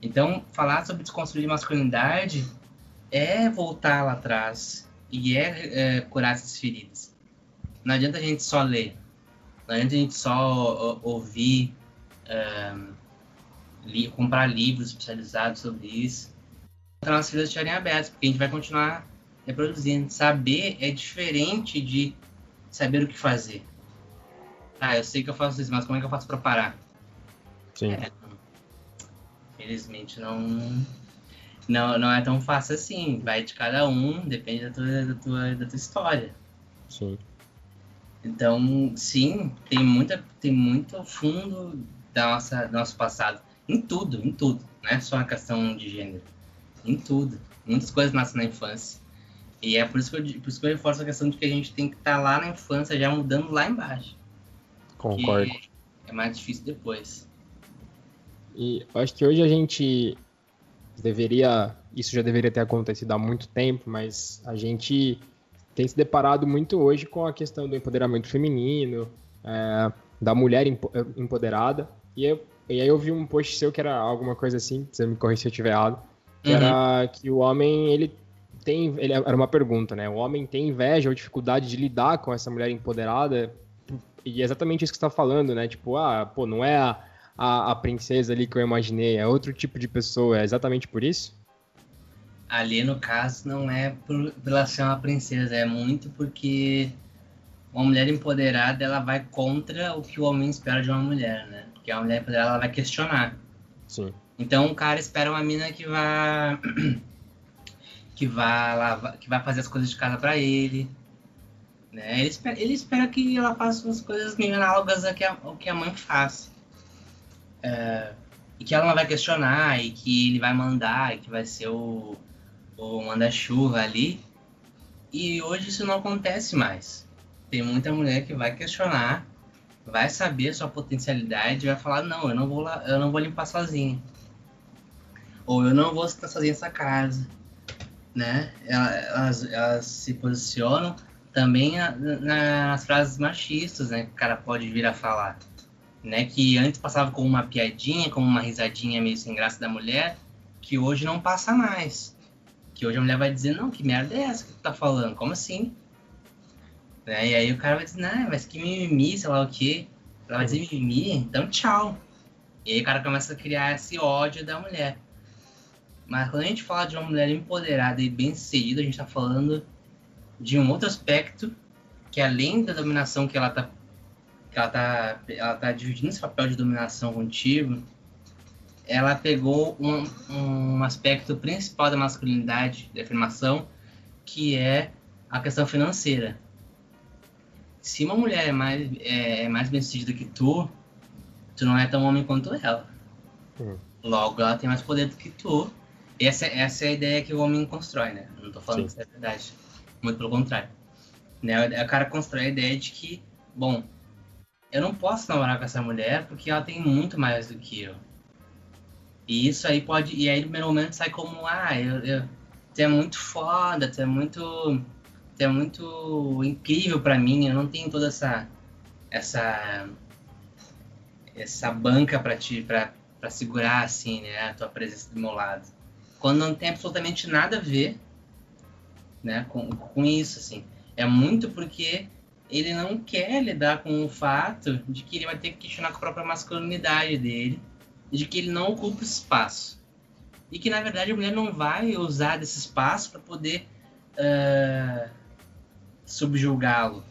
Então, falar sobre desconstruir masculinidade é voltar lá atrás e é, é curar essas feridas. Não adianta a gente só ler, não adianta a gente só ouvir, uh, li comprar livros especializados sobre isso para nossas vidas estiverem abertas, porque a gente vai continuar reproduzindo. Saber é diferente de saber o que fazer. Ah, eu sei que eu faço isso, mas como é que eu faço para parar? Sim. É, felizmente não, não não é tão fácil assim. Vai de cada um, depende da tua, da tua, da tua história. Sim. Então, sim, tem muita tem muito fundo da nossa do nosso passado em tudo, em tudo, não é só uma questão de gênero em tudo. Muitas coisas nascem na infância. E é por isso que eu, por isso que eu reforço a questão de que a gente tem que estar tá lá na infância já mudando lá embaixo. Concordo. É mais difícil depois. E acho que hoje a gente deveria. Isso já deveria ter acontecido há muito tempo, mas a gente tem se deparado muito hoje com a questão do empoderamento feminino, é, da mulher empoderada. E, eu, e aí eu vi um post seu que era alguma coisa assim, você me corrija se eu estiver errado, que uhum. era que o homem, ele tem, ele, era uma pergunta, né? O homem tem inveja ou dificuldade de lidar com essa mulher empoderada? E é exatamente isso que você está falando, né? Tipo, ah, pô, não é a, a, a, princesa ali que eu imaginei, é outro tipo de pessoa, é exatamente por isso? Ali, no caso, não é por, pela ser uma princesa, é muito porque uma mulher empoderada, ela vai contra o que o homem espera de uma mulher, né? Porque a mulher empoderada, ela vai questionar. Sim. Então o cara espera uma mina que vá que vai lavar, que vai fazer as coisas de casa para ele. Né? Ele, espera, ele espera que ela faça as coisas meio análogas ao que a, ao que a mãe faz. É, e que ela não vai questionar, e que ele vai mandar, e que vai ser o, o manda-chuva ali. E hoje isso não acontece mais. Tem muita mulher que vai questionar, vai saber sua potencialidade, vai falar, não, eu não vou, lá, eu não vou limpar sozinha. Ou eu não vou estar sozinha nessa casa. Né? Elas, elas se posicionam também nas frases machistas, né? Que o cara pode vir a falar. Né? Que antes passava como uma piadinha, como uma risadinha meio sem graça da mulher, que hoje não passa mais. Que hoje a mulher vai dizer, não, que merda é essa que tu tá falando? Como assim? Né? E aí o cara vai dizer, não, mas que mimimi, sei lá o quê. Ela vai dizer mimimi, então tchau. E aí o cara começa a criar esse ódio da mulher. Mas quando a gente fala de uma mulher empoderada e bem sucedida, a gente tá falando de um outro aspecto que além da dominação que ela tá que ela tá ela tá dividindo esse papel de dominação contigo ela pegou um, um aspecto principal da masculinidade da afirmação que é a questão financeira se uma mulher é mais é, é mais bem sucedida que tu tu não é tão homem quanto ela hum. logo ela tem mais poder do que tu essa, essa é a ideia que o homem constrói né não tô falando Sim. que isso é verdade muito pelo contrário. Né? O cara constrói a ideia de que, bom, eu não posso namorar com essa mulher porque ela tem muito mais do que eu. E isso aí pode. E aí no primeiro momento sai como, ah, eu, eu, tu é muito foda, tu é muito. Tu é muito incrível para mim, eu não tenho toda essa. essa. essa banca para ti, pra, pra segurar assim, né, a tua presença do meu lado. Quando não tem absolutamente nada a ver né, com, com isso, assim. É muito porque ele não quer lidar com o fato de que ele vai ter que questionar com a própria masculinidade dele, de que ele não ocupa espaço. E que, na verdade, a mulher não vai usar desse espaço para poder uh, subjugá-lo.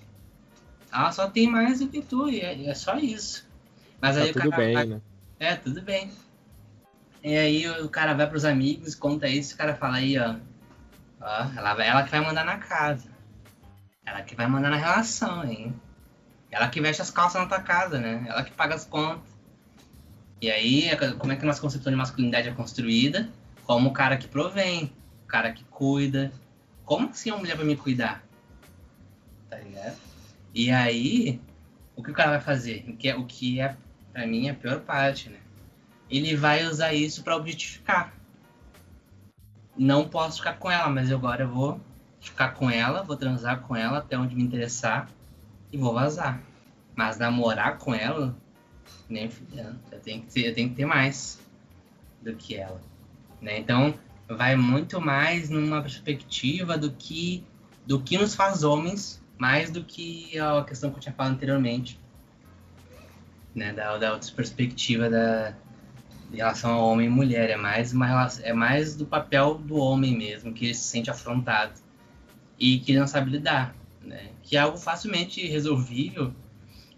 Ela só tem mais do que tu, e é, é só isso. Mas tá aí tudo o cara bem, vai... né? É, tudo bem. E aí o cara vai pros amigos, conta isso, o cara fala aí, ó, Ó, ela, ela que vai mandar na casa. Ela que vai mandar na relação, hein? Ela que veste as calças na tua casa, né? Ela que paga as contas. E aí, como é que a nossa concepção de masculinidade é construída? Como o cara que provém, o cara que cuida. Como assim uma mulher vai me cuidar? Tá ligado? E aí, o que o cara vai fazer? O que é, o que é pra mim, a pior parte, né? Ele vai usar isso para objetificar não posso ficar com ela, mas agora eu vou ficar com ela, vou transar com ela até onde me interessar e vou vazar. Mas namorar com ela, nem fudendo. Eu tenho que ter, eu tenho que ter mais do que ela. Né? Então, vai muito mais numa perspectiva do que do que nos faz homens, mais do que a questão que eu tinha falado anteriormente. Né? Da, da outra perspectiva da, em relação ao homem e mulher, é mais uma relação, é mais do papel do homem mesmo, que ele se sente afrontado e que não sabe lidar, né? Que é algo facilmente resolvível,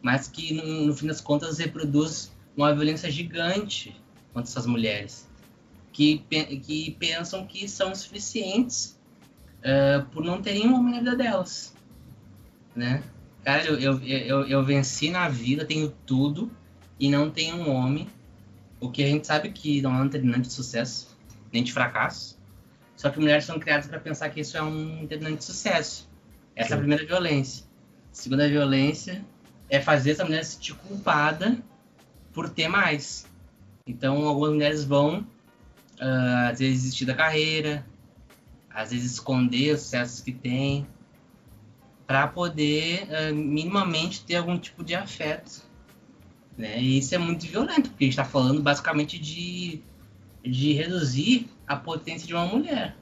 mas que no, no fim das contas reproduz uma violência gigante contra essas mulheres, que, que pensam que são suficientes uh, por não terem um homem na vida delas, né? Cara, eu, eu, eu, eu venci na vida, tenho tudo e não tenho um homem o que a gente sabe que não é um determinante de sucesso, nem de fracasso. Só que mulheres são criadas para pensar que isso é um determinante de sucesso. Essa é a primeira violência. A segunda violência é fazer essa mulher se sentir culpada por ter mais. Então, algumas mulheres vão, uh, às vezes, desistir da carreira, às vezes, esconder os sucessos que tem, para poder, uh, minimamente, ter algum tipo de afeto né? E isso é muito violento, porque a gente está falando basicamente de, de reduzir a potência de uma mulher.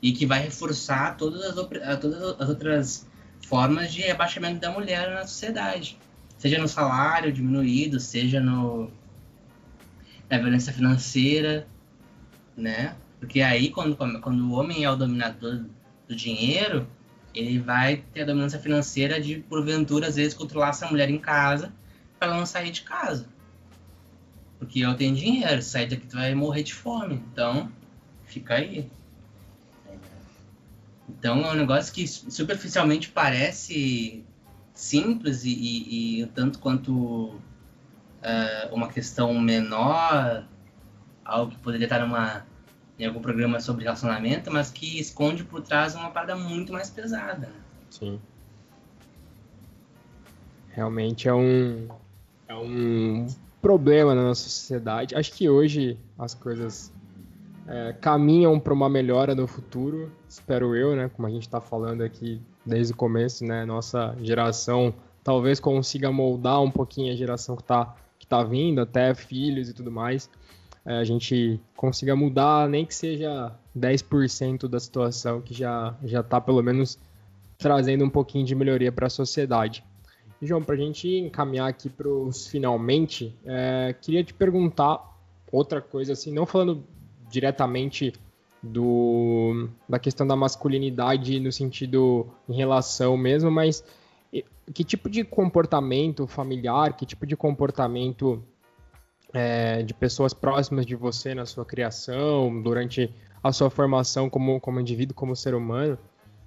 E que vai reforçar todas as, todas as outras formas de abaixamento da mulher na sociedade. Seja no salário diminuído, seja no, na violência financeira, né? Porque aí, quando, quando o homem é o dominador do dinheiro, ele vai ter a dominância financeira de, porventura, às vezes, controlar essa mulher em casa para não sair de casa. Porque eu tenho dinheiro, sair daqui tu vai morrer de fome. Então, fica aí. Então é um negócio que superficialmente parece simples e, e, e tanto quanto uh, uma questão menor, algo que poderia estar numa, em algum programa sobre relacionamento, mas que esconde por trás uma parada muito mais pesada. Né? Sim. Realmente é um, é um problema na nossa sociedade. Acho que hoje as coisas é, caminham para uma melhora no futuro, espero eu, né? Como a gente está falando aqui desde o começo, né? Nossa geração talvez consiga moldar um pouquinho a geração que está que tá vindo, até filhos e tudo mais. É, a gente consiga mudar, nem que seja 10% da situação, que já já está pelo menos trazendo um pouquinho de melhoria para a sociedade. E, João, para a gente encaminhar aqui para os finalmente, é, queria te perguntar outra coisa, assim, não falando diretamente do, da questão da masculinidade no sentido em relação mesmo, mas que tipo de comportamento familiar, que tipo de comportamento é, de pessoas próximas de você na sua criação, durante a sua formação como, como indivíduo, como ser humano,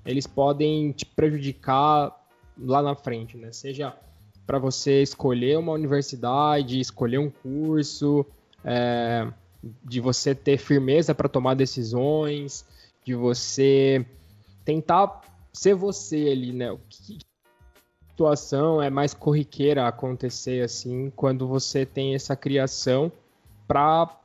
eles podem te prejudicar lá na frente, né? Seja para você escolher uma universidade, escolher um curso, é, de você ter firmeza para tomar decisões, de você tentar ser você ali, né? Que situação é mais corriqueira acontecer assim quando você tem essa criação para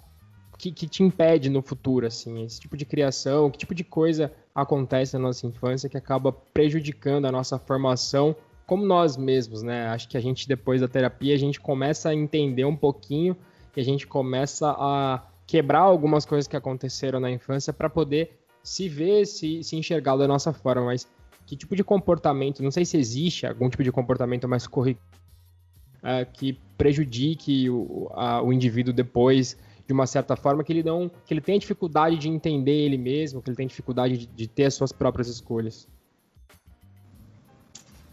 que, que, te impede no futuro, assim, esse tipo de criação, que tipo de coisa acontece na nossa infância que acaba prejudicando a nossa formação como nós mesmos, né? Acho que a gente depois da terapia a gente começa a entender um pouquinho que a gente começa a quebrar algumas coisas que aconteceram na infância para poder se ver, se, se enxergar da nossa forma. Mas que tipo de comportamento, não sei se existe algum tipo de comportamento mais corriqueiro é, que prejudique o, a, o indivíduo depois de uma certa forma que ele não que ele tenha dificuldade de entender ele mesmo, que ele tem dificuldade de, de ter as suas próprias escolhas.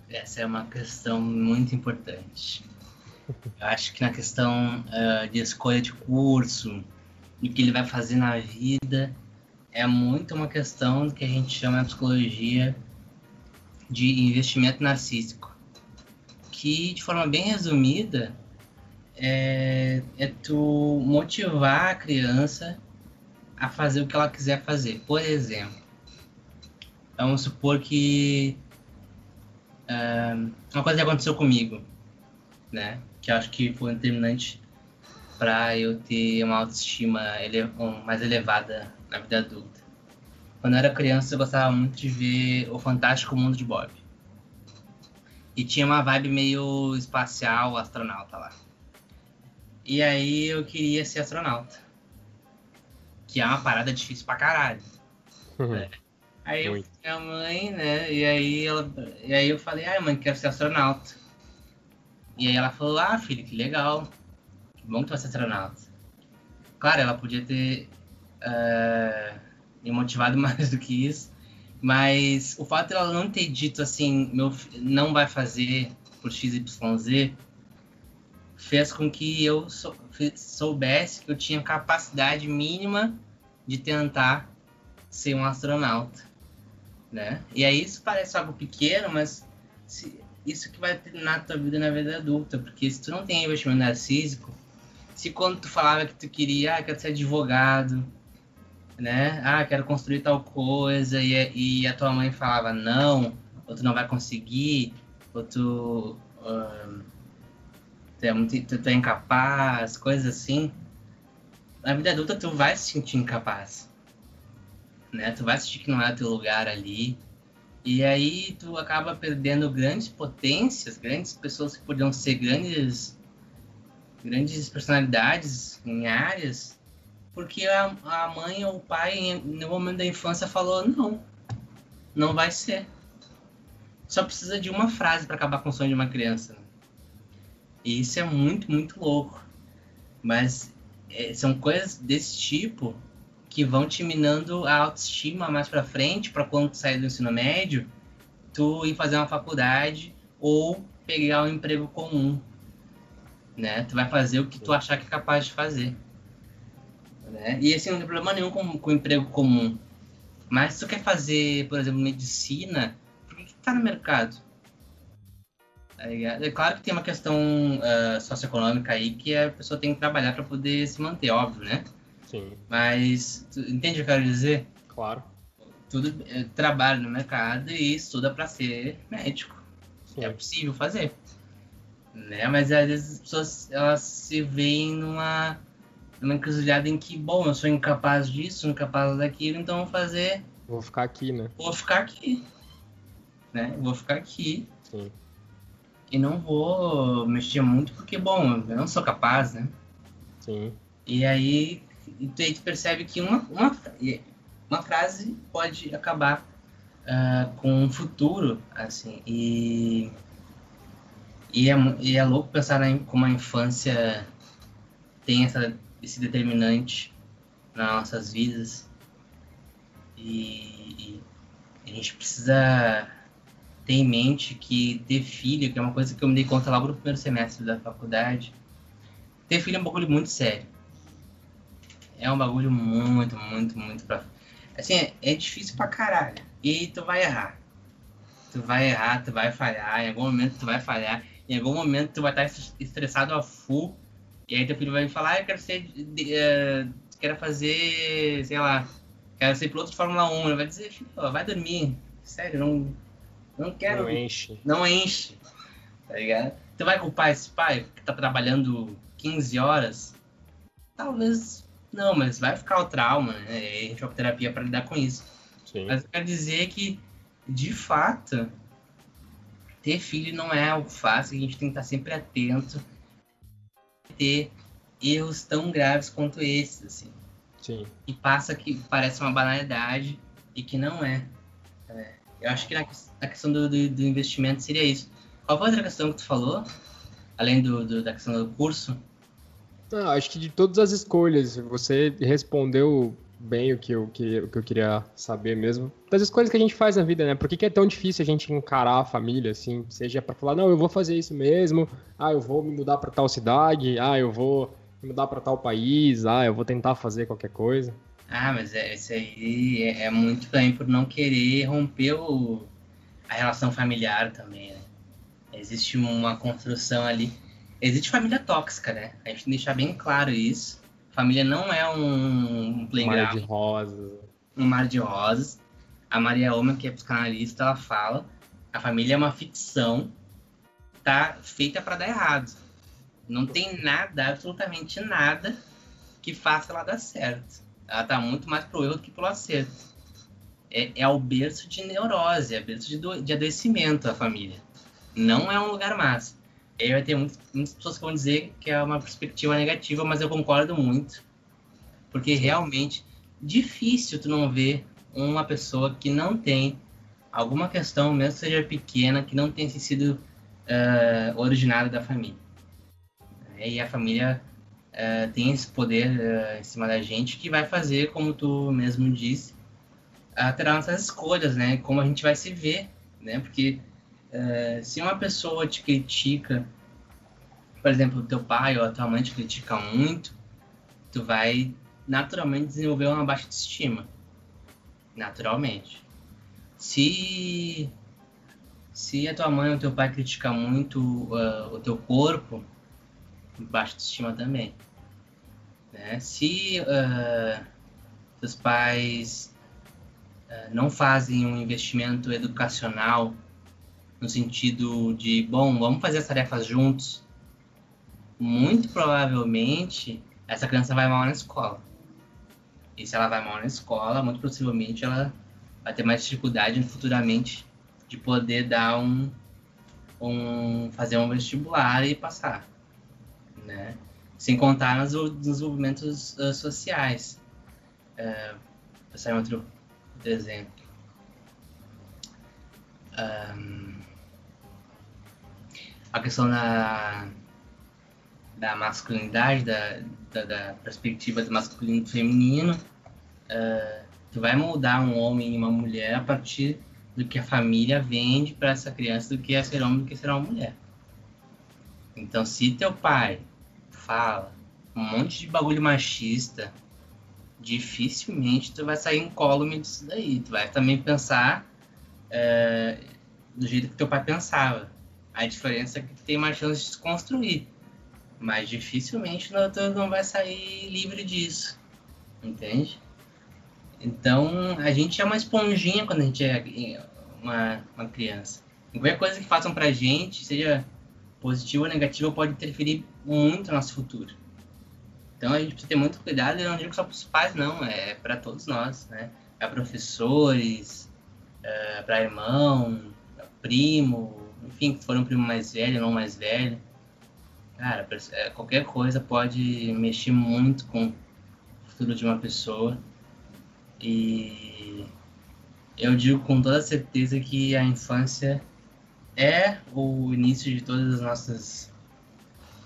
Essa é uma questão muito importante. Eu acho que na questão uh, de escolha de curso o que ele vai fazer na vida é muito uma questão que a gente chama na psicologia de investimento narcísico, que de forma bem resumida é, é tu motivar a criança a fazer o que ela quiser fazer. Por exemplo, vamos supor que uh, uma coisa aconteceu comigo, né? Que acho que foi determinante para eu ter uma autoestima ele mais elevada na vida adulta. Quando eu era criança, eu gostava muito de ver O Fantástico Mundo de Bob. E tinha uma vibe meio espacial, astronauta lá. E aí eu queria ser astronauta. Que é uma parada difícil pra caralho. Uhum. É. Aí eu minha mãe, né? E aí, ela, e aí eu falei, ai mãe, quero ser astronauta. E aí ela falou, ah, filho, que legal. Que bom que vai ser astronauta. Claro, ela podia ter uh, me motivado mais do que isso. Mas o fato dela não ter dito assim, meu não vai fazer por XYZ, fez com que eu sou, soubesse que eu tinha capacidade mínima de tentar ser um astronauta, né? E aí isso parece algo pequeno, mas se, isso que vai treinar a tua vida na vida adulta, porque se tu não tem investimento narcísico, se quando tu falava que tu queria, ah, quero ser advogado, né? Ah, quero construir tal coisa, e, e a tua mãe falava não, ou tu não vai conseguir, ou tu, uh, tu, é tu, tu é incapaz, coisas assim. Na vida adulta tu vai se sentir incapaz, né? Tu vai sentir que não é teu lugar ali, e aí tu acaba perdendo grandes potências, grandes pessoas que podiam ser grandes grandes personalidades em áreas, porque a, a mãe ou o pai no momento da infância falou não, não vai ser. Só precisa de uma frase para acabar com o sonho de uma criança. E isso é muito, muito louco. Mas é, são coisas desse tipo que vão te minando a autoestima mais para frente, para quando tu sair do ensino médio, tu ir fazer uma faculdade ou pegar um emprego comum, né? Tu vai fazer o que tu achar que é capaz de fazer, né? E assim, não tem problema nenhum com, com emprego comum. Mas se tu quer fazer, por exemplo, medicina, por que, que tá no mercado? Tá é claro que tem uma questão uh, socioeconômica aí que a pessoa tem que trabalhar para poder se manter, óbvio, né? Sim. Mas, entende o que eu quero dizer? Claro. Tudo é, trabalha no mercado e estuda para ser médico. Sim. É possível fazer. Né? Mas às vezes as pessoas elas se veem numa, numa encruzilhada em que, bom, eu sou incapaz disso, incapaz daquilo, então vou fazer. Vou ficar aqui, né? Vou ficar aqui. Né? Vou ficar aqui. Sim. E não vou mexer muito porque, bom, eu não sou capaz, né? Sim. E aí, e tu, aí tu percebe que uma, uma, uma frase pode acabar uh, com um futuro, assim, e, e, é, e é louco pensar na, como a infância tem essa, esse determinante nas nossas vidas, e, e a gente precisa ter em mente que ter filho, que é uma coisa que eu me dei conta logo no primeiro semestre da faculdade, ter filho é um bagulho muito sério. É um bagulho muito, muito, muito pra. Assim, é, é difícil pra caralho. E tu vai errar. Tu vai errar, tu vai falhar, em algum momento tu vai falhar, em algum momento tu vai estar estressado a full, e aí teu filho vai falar, ah, eu quero ser. Uh, quero fazer, sei lá, quero ser piloto de Fórmula 1. Ele vai dizer, filho, vai dormir. Sério, não não quero. Não enche. Não enche. Tá ligado? Tu vai culpar esse pai que tá trabalhando 15 horas? Talvez não, mas vai ficar o trauma, né? E a gente vai pra terapia pra lidar com isso. Sim. Mas eu quero dizer que, de fato, ter filho não é algo fácil, a gente tem que estar sempre atento ter erros tão graves quanto esses, assim. Sim. E passa que parece uma banalidade e que não é. é. Eu acho que na, na questão do, do, do, investimento seria isso. Qual foi a outra questão que tu falou? Além do, do da questão do curso? Não, acho que de todas as escolhas, você respondeu bem o que eu, que, o que eu queria saber mesmo. Das escolhas que a gente faz na vida, né? Por que, que é tão difícil a gente encarar a família, assim? Seja para falar, não, eu vou fazer isso mesmo, ah, eu vou me mudar para tal cidade, ah, eu vou me mudar para tal país, ah, eu vou tentar fazer qualquer coisa. Ah, mas é, isso aí é, é, muito também por não querer romper o, a relação familiar também, né? Existe uma construção ali. Existe família tóxica, né? A gente tem que deixar bem claro isso. Família não é um, playground. Um mar de rosas. Um mar de rosas. A Maria Oma, que é psicanalista, ela fala a família é uma ficção tá feita para dar errado. Não tem nada, absolutamente nada que faça ela dar certo. Ela tá muito mais pro erro do que pro acerto. É, é o berço de neurose, é o berço de, do, de adoecimento a família. Não é um lugar massa. Aí vai ter muitas, muitas pessoas que vão dizer que é uma perspectiva negativa, mas eu concordo muito. Porque realmente difícil tu não ver uma pessoa que não tem alguma questão, mesmo que seja pequena, que não tenha sido uh, originária da família. E a família uh, tem esse poder uh, em cima da gente que vai fazer, como tu mesmo disse, alterar nossas escolhas, né? Como a gente vai se ver, né? Porque uh, se uma pessoa te critica, por exemplo, teu pai ou a tua mãe te critica muito, tu vai naturalmente desenvolver uma baixa estima, naturalmente. Se se a tua mãe ou teu pai critica muito uh, o teu corpo, baixa estima também. Né? Se uh, seus pais uh, não fazem um investimento educacional no sentido de, bom, vamos fazer as tarefas juntos, muito provavelmente essa criança vai mal na escola. E se ela vai mal na escola, muito possivelmente ela vai ter mais dificuldade futuramente de poder dar um, um fazer um vestibular e passar, né? Sem contar nos desenvolvimentos uh, sociais. Uh, em outro, outro exemplo. Um, a questão da, da masculinidade, da, da, da perspectiva do masculino e feminino. Uh, tu vai moldar um homem e uma mulher a partir do que a família vende para essa criança do que é ser homem do que ser uma mulher. Então, se teu pai fala um monte de bagulho machista, dificilmente tu vai sair incólume disso daí. Tu vai também pensar é, do jeito que teu pai pensava. A diferença é que tem mais chance de se construir. Mas dificilmente não, tu não vai sair livre disso. Entende? Então, a gente é uma esponjinha quando a gente é uma, uma criança. Qualquer coisa que façam pra gente, seja positiva ou negativa, pode interferir muito no nosso futuro. Então a gente precisa ter muito cuidado, eu não digo só para os pais, não, é para todos nós, né? Para professores, é, para irmão, primo, enfim, se for um primo mais velho, não mais velho. Cara, é, qualquer coisa pode mexer muito com o futuro de uma pessoa. E eu digo com toda certeza que a infância é o início de todas as nossas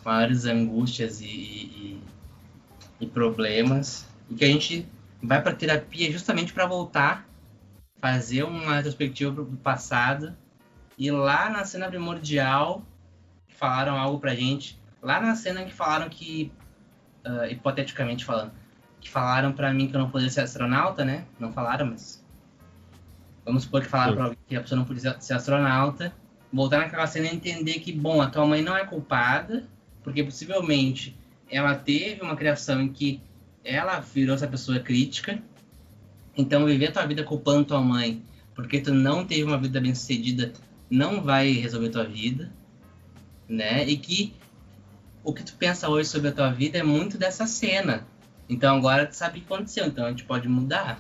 maiores angústias e, e, e problemas. E que a gente vai para terapia justamente para voltar, fazer uma retrospectiva do passado. E lá na cena primordial, falaram algo pra gente. Lá na cena que falaram que, uh, hipoteticamente falando, que falaram para mim que eu não poderia ser astronauta, né? Não falaram, mas. Vamos supor que falaram pra que a pessoa não podia ser astronauta. Voltar naquela cena e entender que, bom, a tua mãe não é culpada, porque possivelmente ela teve uma criação em que ela virou essa pessoa crítica. Então, viver a tua vida culpando tua mãe porque tu não teve uma vida bem sucedida não vai resolver tua vida, né? E que o que tu pensa hoje sobre a tua vida é muito dessa cena. Então agora tu sabe o que aconteceu, então a gente pode mudar.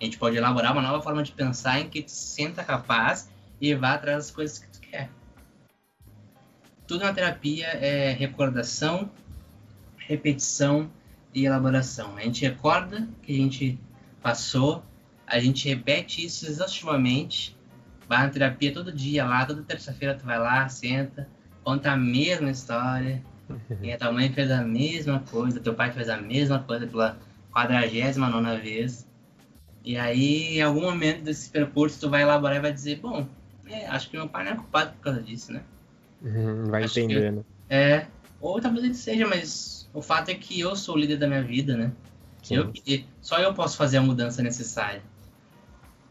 A gente pode elaborar uma nova forma de pensar em que tu se senta capaz e vá atrás das coisas que tu quer. Tudo na terapia é recordação, repetição e elaboração. A gente recorda que a gente passou, a gente repete isso exaustivamente, vai na terapia todo dia lá, toda terça-feira tu vai lá, senta, conta a mesma história, e a tua mãe fez a mesma coisa, teu pai fez a mesma coisa pela quadragésima nona vez. E aí, em algum momento desse percurso, tu vai elaborar e vai dizer, bom, é, acho que meu pai não é culpado por causa disso, né? Uhum, vai acho entendendo. Que, é, ou talvez ele seja, mas o fato é que eu sou o líder da minha vida, né? Eu, só eu posso fazer a mudança necessária.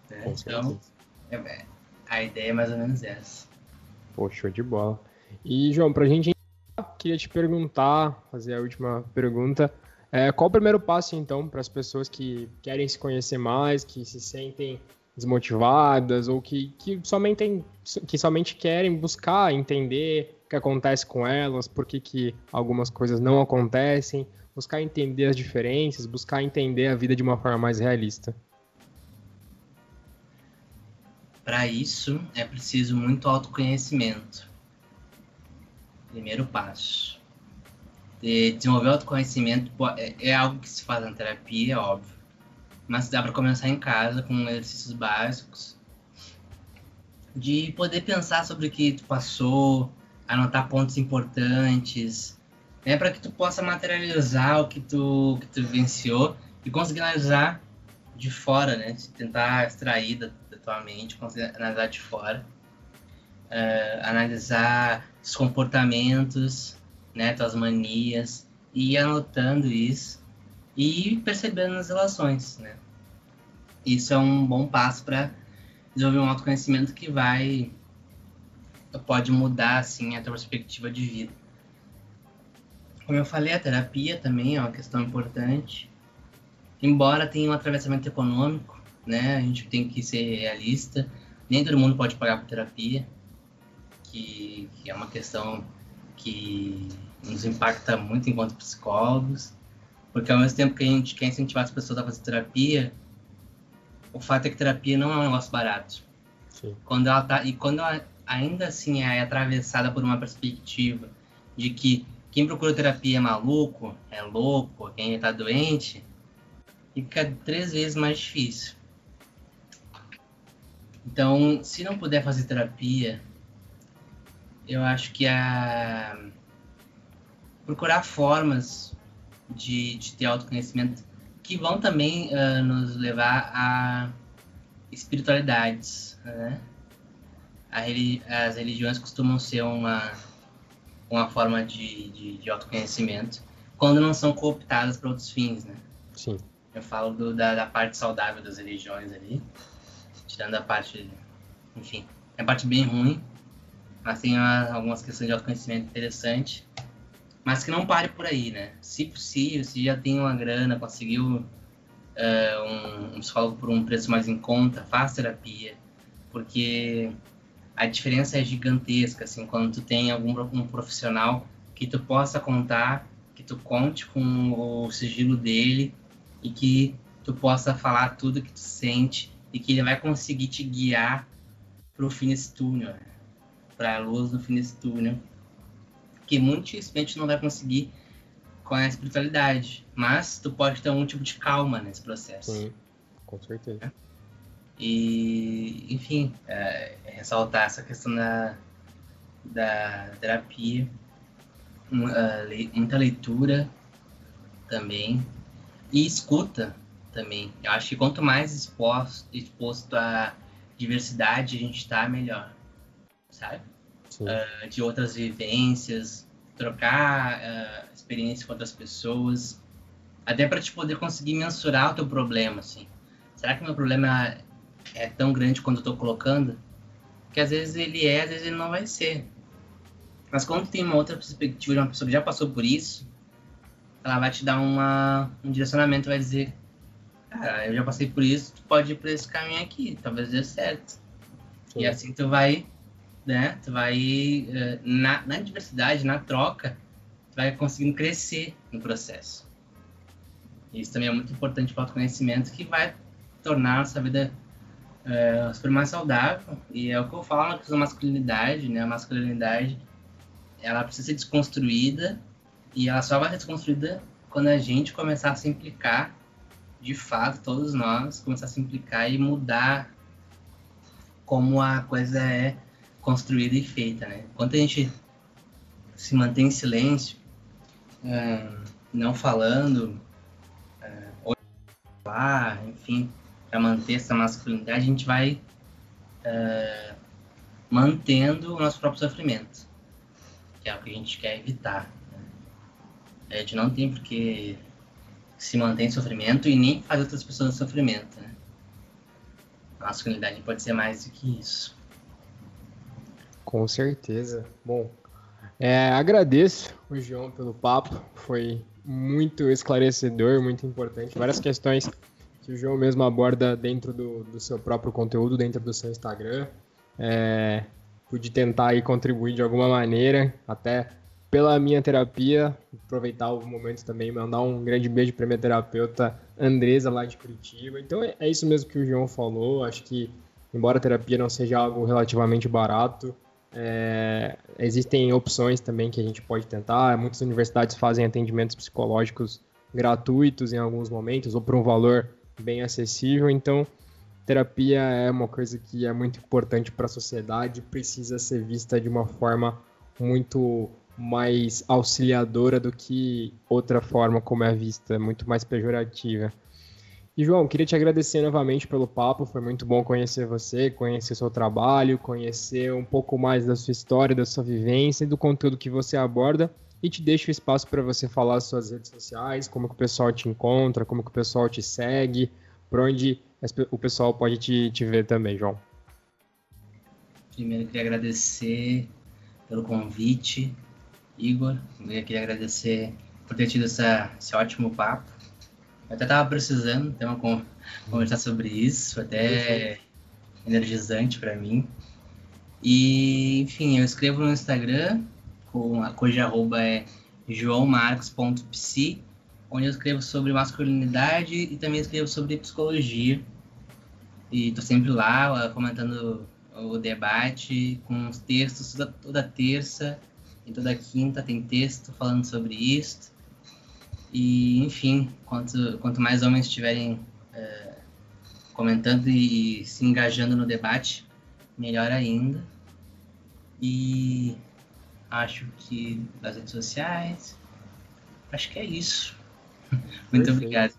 Né? Então, é, é, a ideia é mais ou menos essa. Poxa, de bola. E, João, pra gente queria te perguntar, fazer a última pergunta. É, qual o primeiro passo, então, para as pessoas que querem se conhecer mais, que se sentem desmotivadas ou que, que, somente, que somente querem buscar entender o que acontece com elas, por que, que algumas coisas não acontecem, buscar entender as diferenças, buscar entender a vida de uma forma mais realista? Para isso é preciso muito autoconhecimento. Primeiro passo. De desenvolver autoconhecimento é, é algo que se faz na terapia, é óbvio. Mas dá para começar em casa com exercícios básicos. De poder pensar sobre o que tu passou, anotar pontos importantes, né, para que tu possa materializar o que tu, que tu vivenciou e conseguir analisar de fora, né? Tentar extrair da, da tua mente, conseguir analisar de fora. Uh, analisar os comportamentos, né, tuas manias, e ir anotando isso e percebendo as relações, né. Isso é um bom passo para desenvolver um autoconhecimento que vai pode mudar assim a tua perspectiva de vida. Como eu falei, a terapia também é uma questão importante. Embora tenha um atravessamento econômico, né, a gente tem que ser realista. Nem todo mundo pode pagar por terapia que, que é uma questão que nos impacta muito enquanto psicólogos, porque ao mesmo tempo que a gente quer incentivar as pessoas a fazer terapia, o fato é que terapia não é um negócio barato. Sim. Quando ela tá e quando ela ainda assim é atravessada por uma perspectiva de que quem procura terapia é maluco, é louco, quem está doente, fica três vezes mais difícil. Então, se não puder fazer terapia, eu acho que a procurar formas de, de ter autoconhecimento que vão também uh, nos levar a espiritualidades, né? Religi as religiões costumam ser uma, uma forma de, de, de autoconhecimento quando não são cooptadas para outros fins, né? Sim. Eu falo do, da, da, parte saudável das religiões ali, tirando a parte, enfim, é a parte bem ruim, mas tem uma, algumas questões de autoconhecimento interessante, mas que não pare por aí, né? Se possível, se já tem uma grana, conseguiu uh, um, um psicólogo por um preço mais em conta, faz terapia, porque a diferença é gigantesca, assim, quando tu tem algum um profissional que tu possa contar, que tu conte com o sigilo dele e que tu possa falar tudo que tu sente e que ele vai conseguir te guiar para o fim desse túnel, para a luz no fim desse túnel, que muito dificilmente não vai conseguir com a espiritualidade, mas tu pode ter um tipo de calma nesse processo. Sim, com certeza. E, enfim, é, ressaltar essa questão da, da terapia, muita leitura também, e escuta também. Eu acho que quanto mais exposto, exposto à diversidade a gente está, melhor, sabe? Uh, de outras vivências, trocar uh, experiência com outras pessoas, até para te poder conseguir mensurar o teu problema, assim. Será que meu problema é tão grande quando eu estou colocando? Que às vezes ele é, às vezes ele não vai ser. Mas quando tem uma outra perspectiva de uma pessoa que já passou por isso, ela vai te dar uma, um direcionamento, vai dizer, cara, eu já passei por isso, tu pode ir por esse caminho aqui, talvez dê certo. Sim. E assim tu vai, né, tu vai, eh, na, na diversidade, na troca, tu vai conseguindo crescer no processo. Isso também é muito importante para o autoconhecimento, que vai tornar a nossa vida é, super mais saudável. E é o que eu falo na questão da masculinidade, né? A masculinidade, ela precisa ser desconstruída e ela só vai ser desconstruída quando a gente começar a se implicar, de fato, todos nós, começar a se implicar e mudar como a coisa é construída e feita, né? Enquanto a gente se mantém em silêncio, é, não falando, é, ou falar, enfim, para manter essa masculinidade, a gente vai é, mantendo o nosso próprio sofrimento, que é o que a gente quer evitar. Né? A gente não tem porque se manter em sofrimento e nem fazer outras pessoas em sofrimento. Né? A masculinidade pode ser mais do que isso. Com certeza. Bom, é, agradeço o João pelo papo, foi muito esclarecedor, muito importante. Várias questões que o João mesmo aborda dentro do, do seu próprio conteúdo, dentro do seu Instagram. É, pude tentar aí contribuir de alguma maneira, até pela minha terapia, aproveitar o momento também, mandar um grande beijo para minha terapeuta Andresa, lá de Curitiba. Então é, é isso mesmo que o João falou, acho que, embora a terapia não seja algo relativamente barato, é, existem opções também que a gente pode tentar. Muitas universidades fazem atendimentos psicológicos gratuitos em alguns momentos, ou por um valor bem acessível. Então, terapia é uma coisa que é muito importante para a sociedade, precisa ser vista de uma forma muito mais auxiliadora do que outra forma como é vista, muito mais pejorativa. E João, queria te agradecer novamente pelo papo, foi muito bom conhecer você, conhecer seu trabalho, conhecer um pouco mais da sua história, da sua vivência e do conteúdo que você aborda e te deixo espaço para você falar as suas redes sociais, como que o pessoal te encontra, como que o pessoal te segue, por onde o pessoal pode te, te ver também, João. Primeiro, queria agradecer pelo convite, Igor. Eu queria agradecer por ter tido essa, esse ótimo papo. Eu até estava precisando ter uma conversar sobre isso, até energizante para mim. E, enfim, eu escrevo no Instagram, com a cuja arroba é joãomarcos.psi, onde eu escrevo sobre masculinidade e também escrevo sobre psicologia. E tô sempre lá comentando o debate com os textos toda, toda terça e toda quinta tem texto falando sobre isso. E, enfim, quanto, quanto mais homens estiverem é, comentando e se engajando no debate, melhor ainda. E acho que das redes sociais. Acho que é isso. Muito Perfeito. obrigado.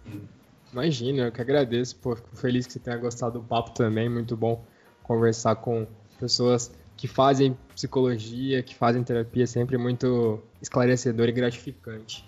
Imagina, eu que agradeço. Pô, fico feliz que você tenha gostado do papo também. Muito bom conversar com pessoas que fazem psicologia, que fazem terapia, sempre muito esclarecedor e gratificante.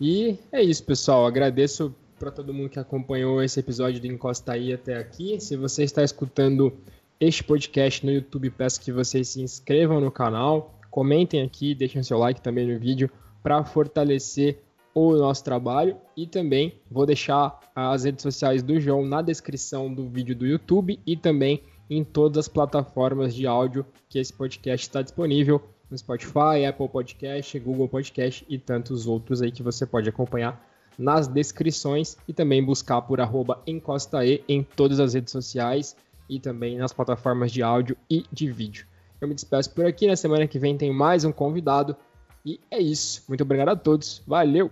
E é isso, pessoal. Agradeço para todo mundo que acompanhou esse episódio do Encosta aí até aqui. Se você está escutando este podcast no YouTube, peço que vocês se inscrevam no canal, comentem aqui, deixem seu like também no vídeo para fortalecer o nosso trabalho e também vou deixar as redes sociais do João na descrição do vídeo do YouTube e também em todas as plataformas de áudio que esse podcast está disponível no Spotify, Apple Podcast, Google Podcast e tantos outros aí que você pode acompanhar nas descrições e também buscar por arroba encostae em todas as redes sociais e também nas plataformas de áudio e de vídeo. Eu me despeço por aqui, na semana que vem tem mais um convidado e é isso. Muito obrigado a todos, valeu!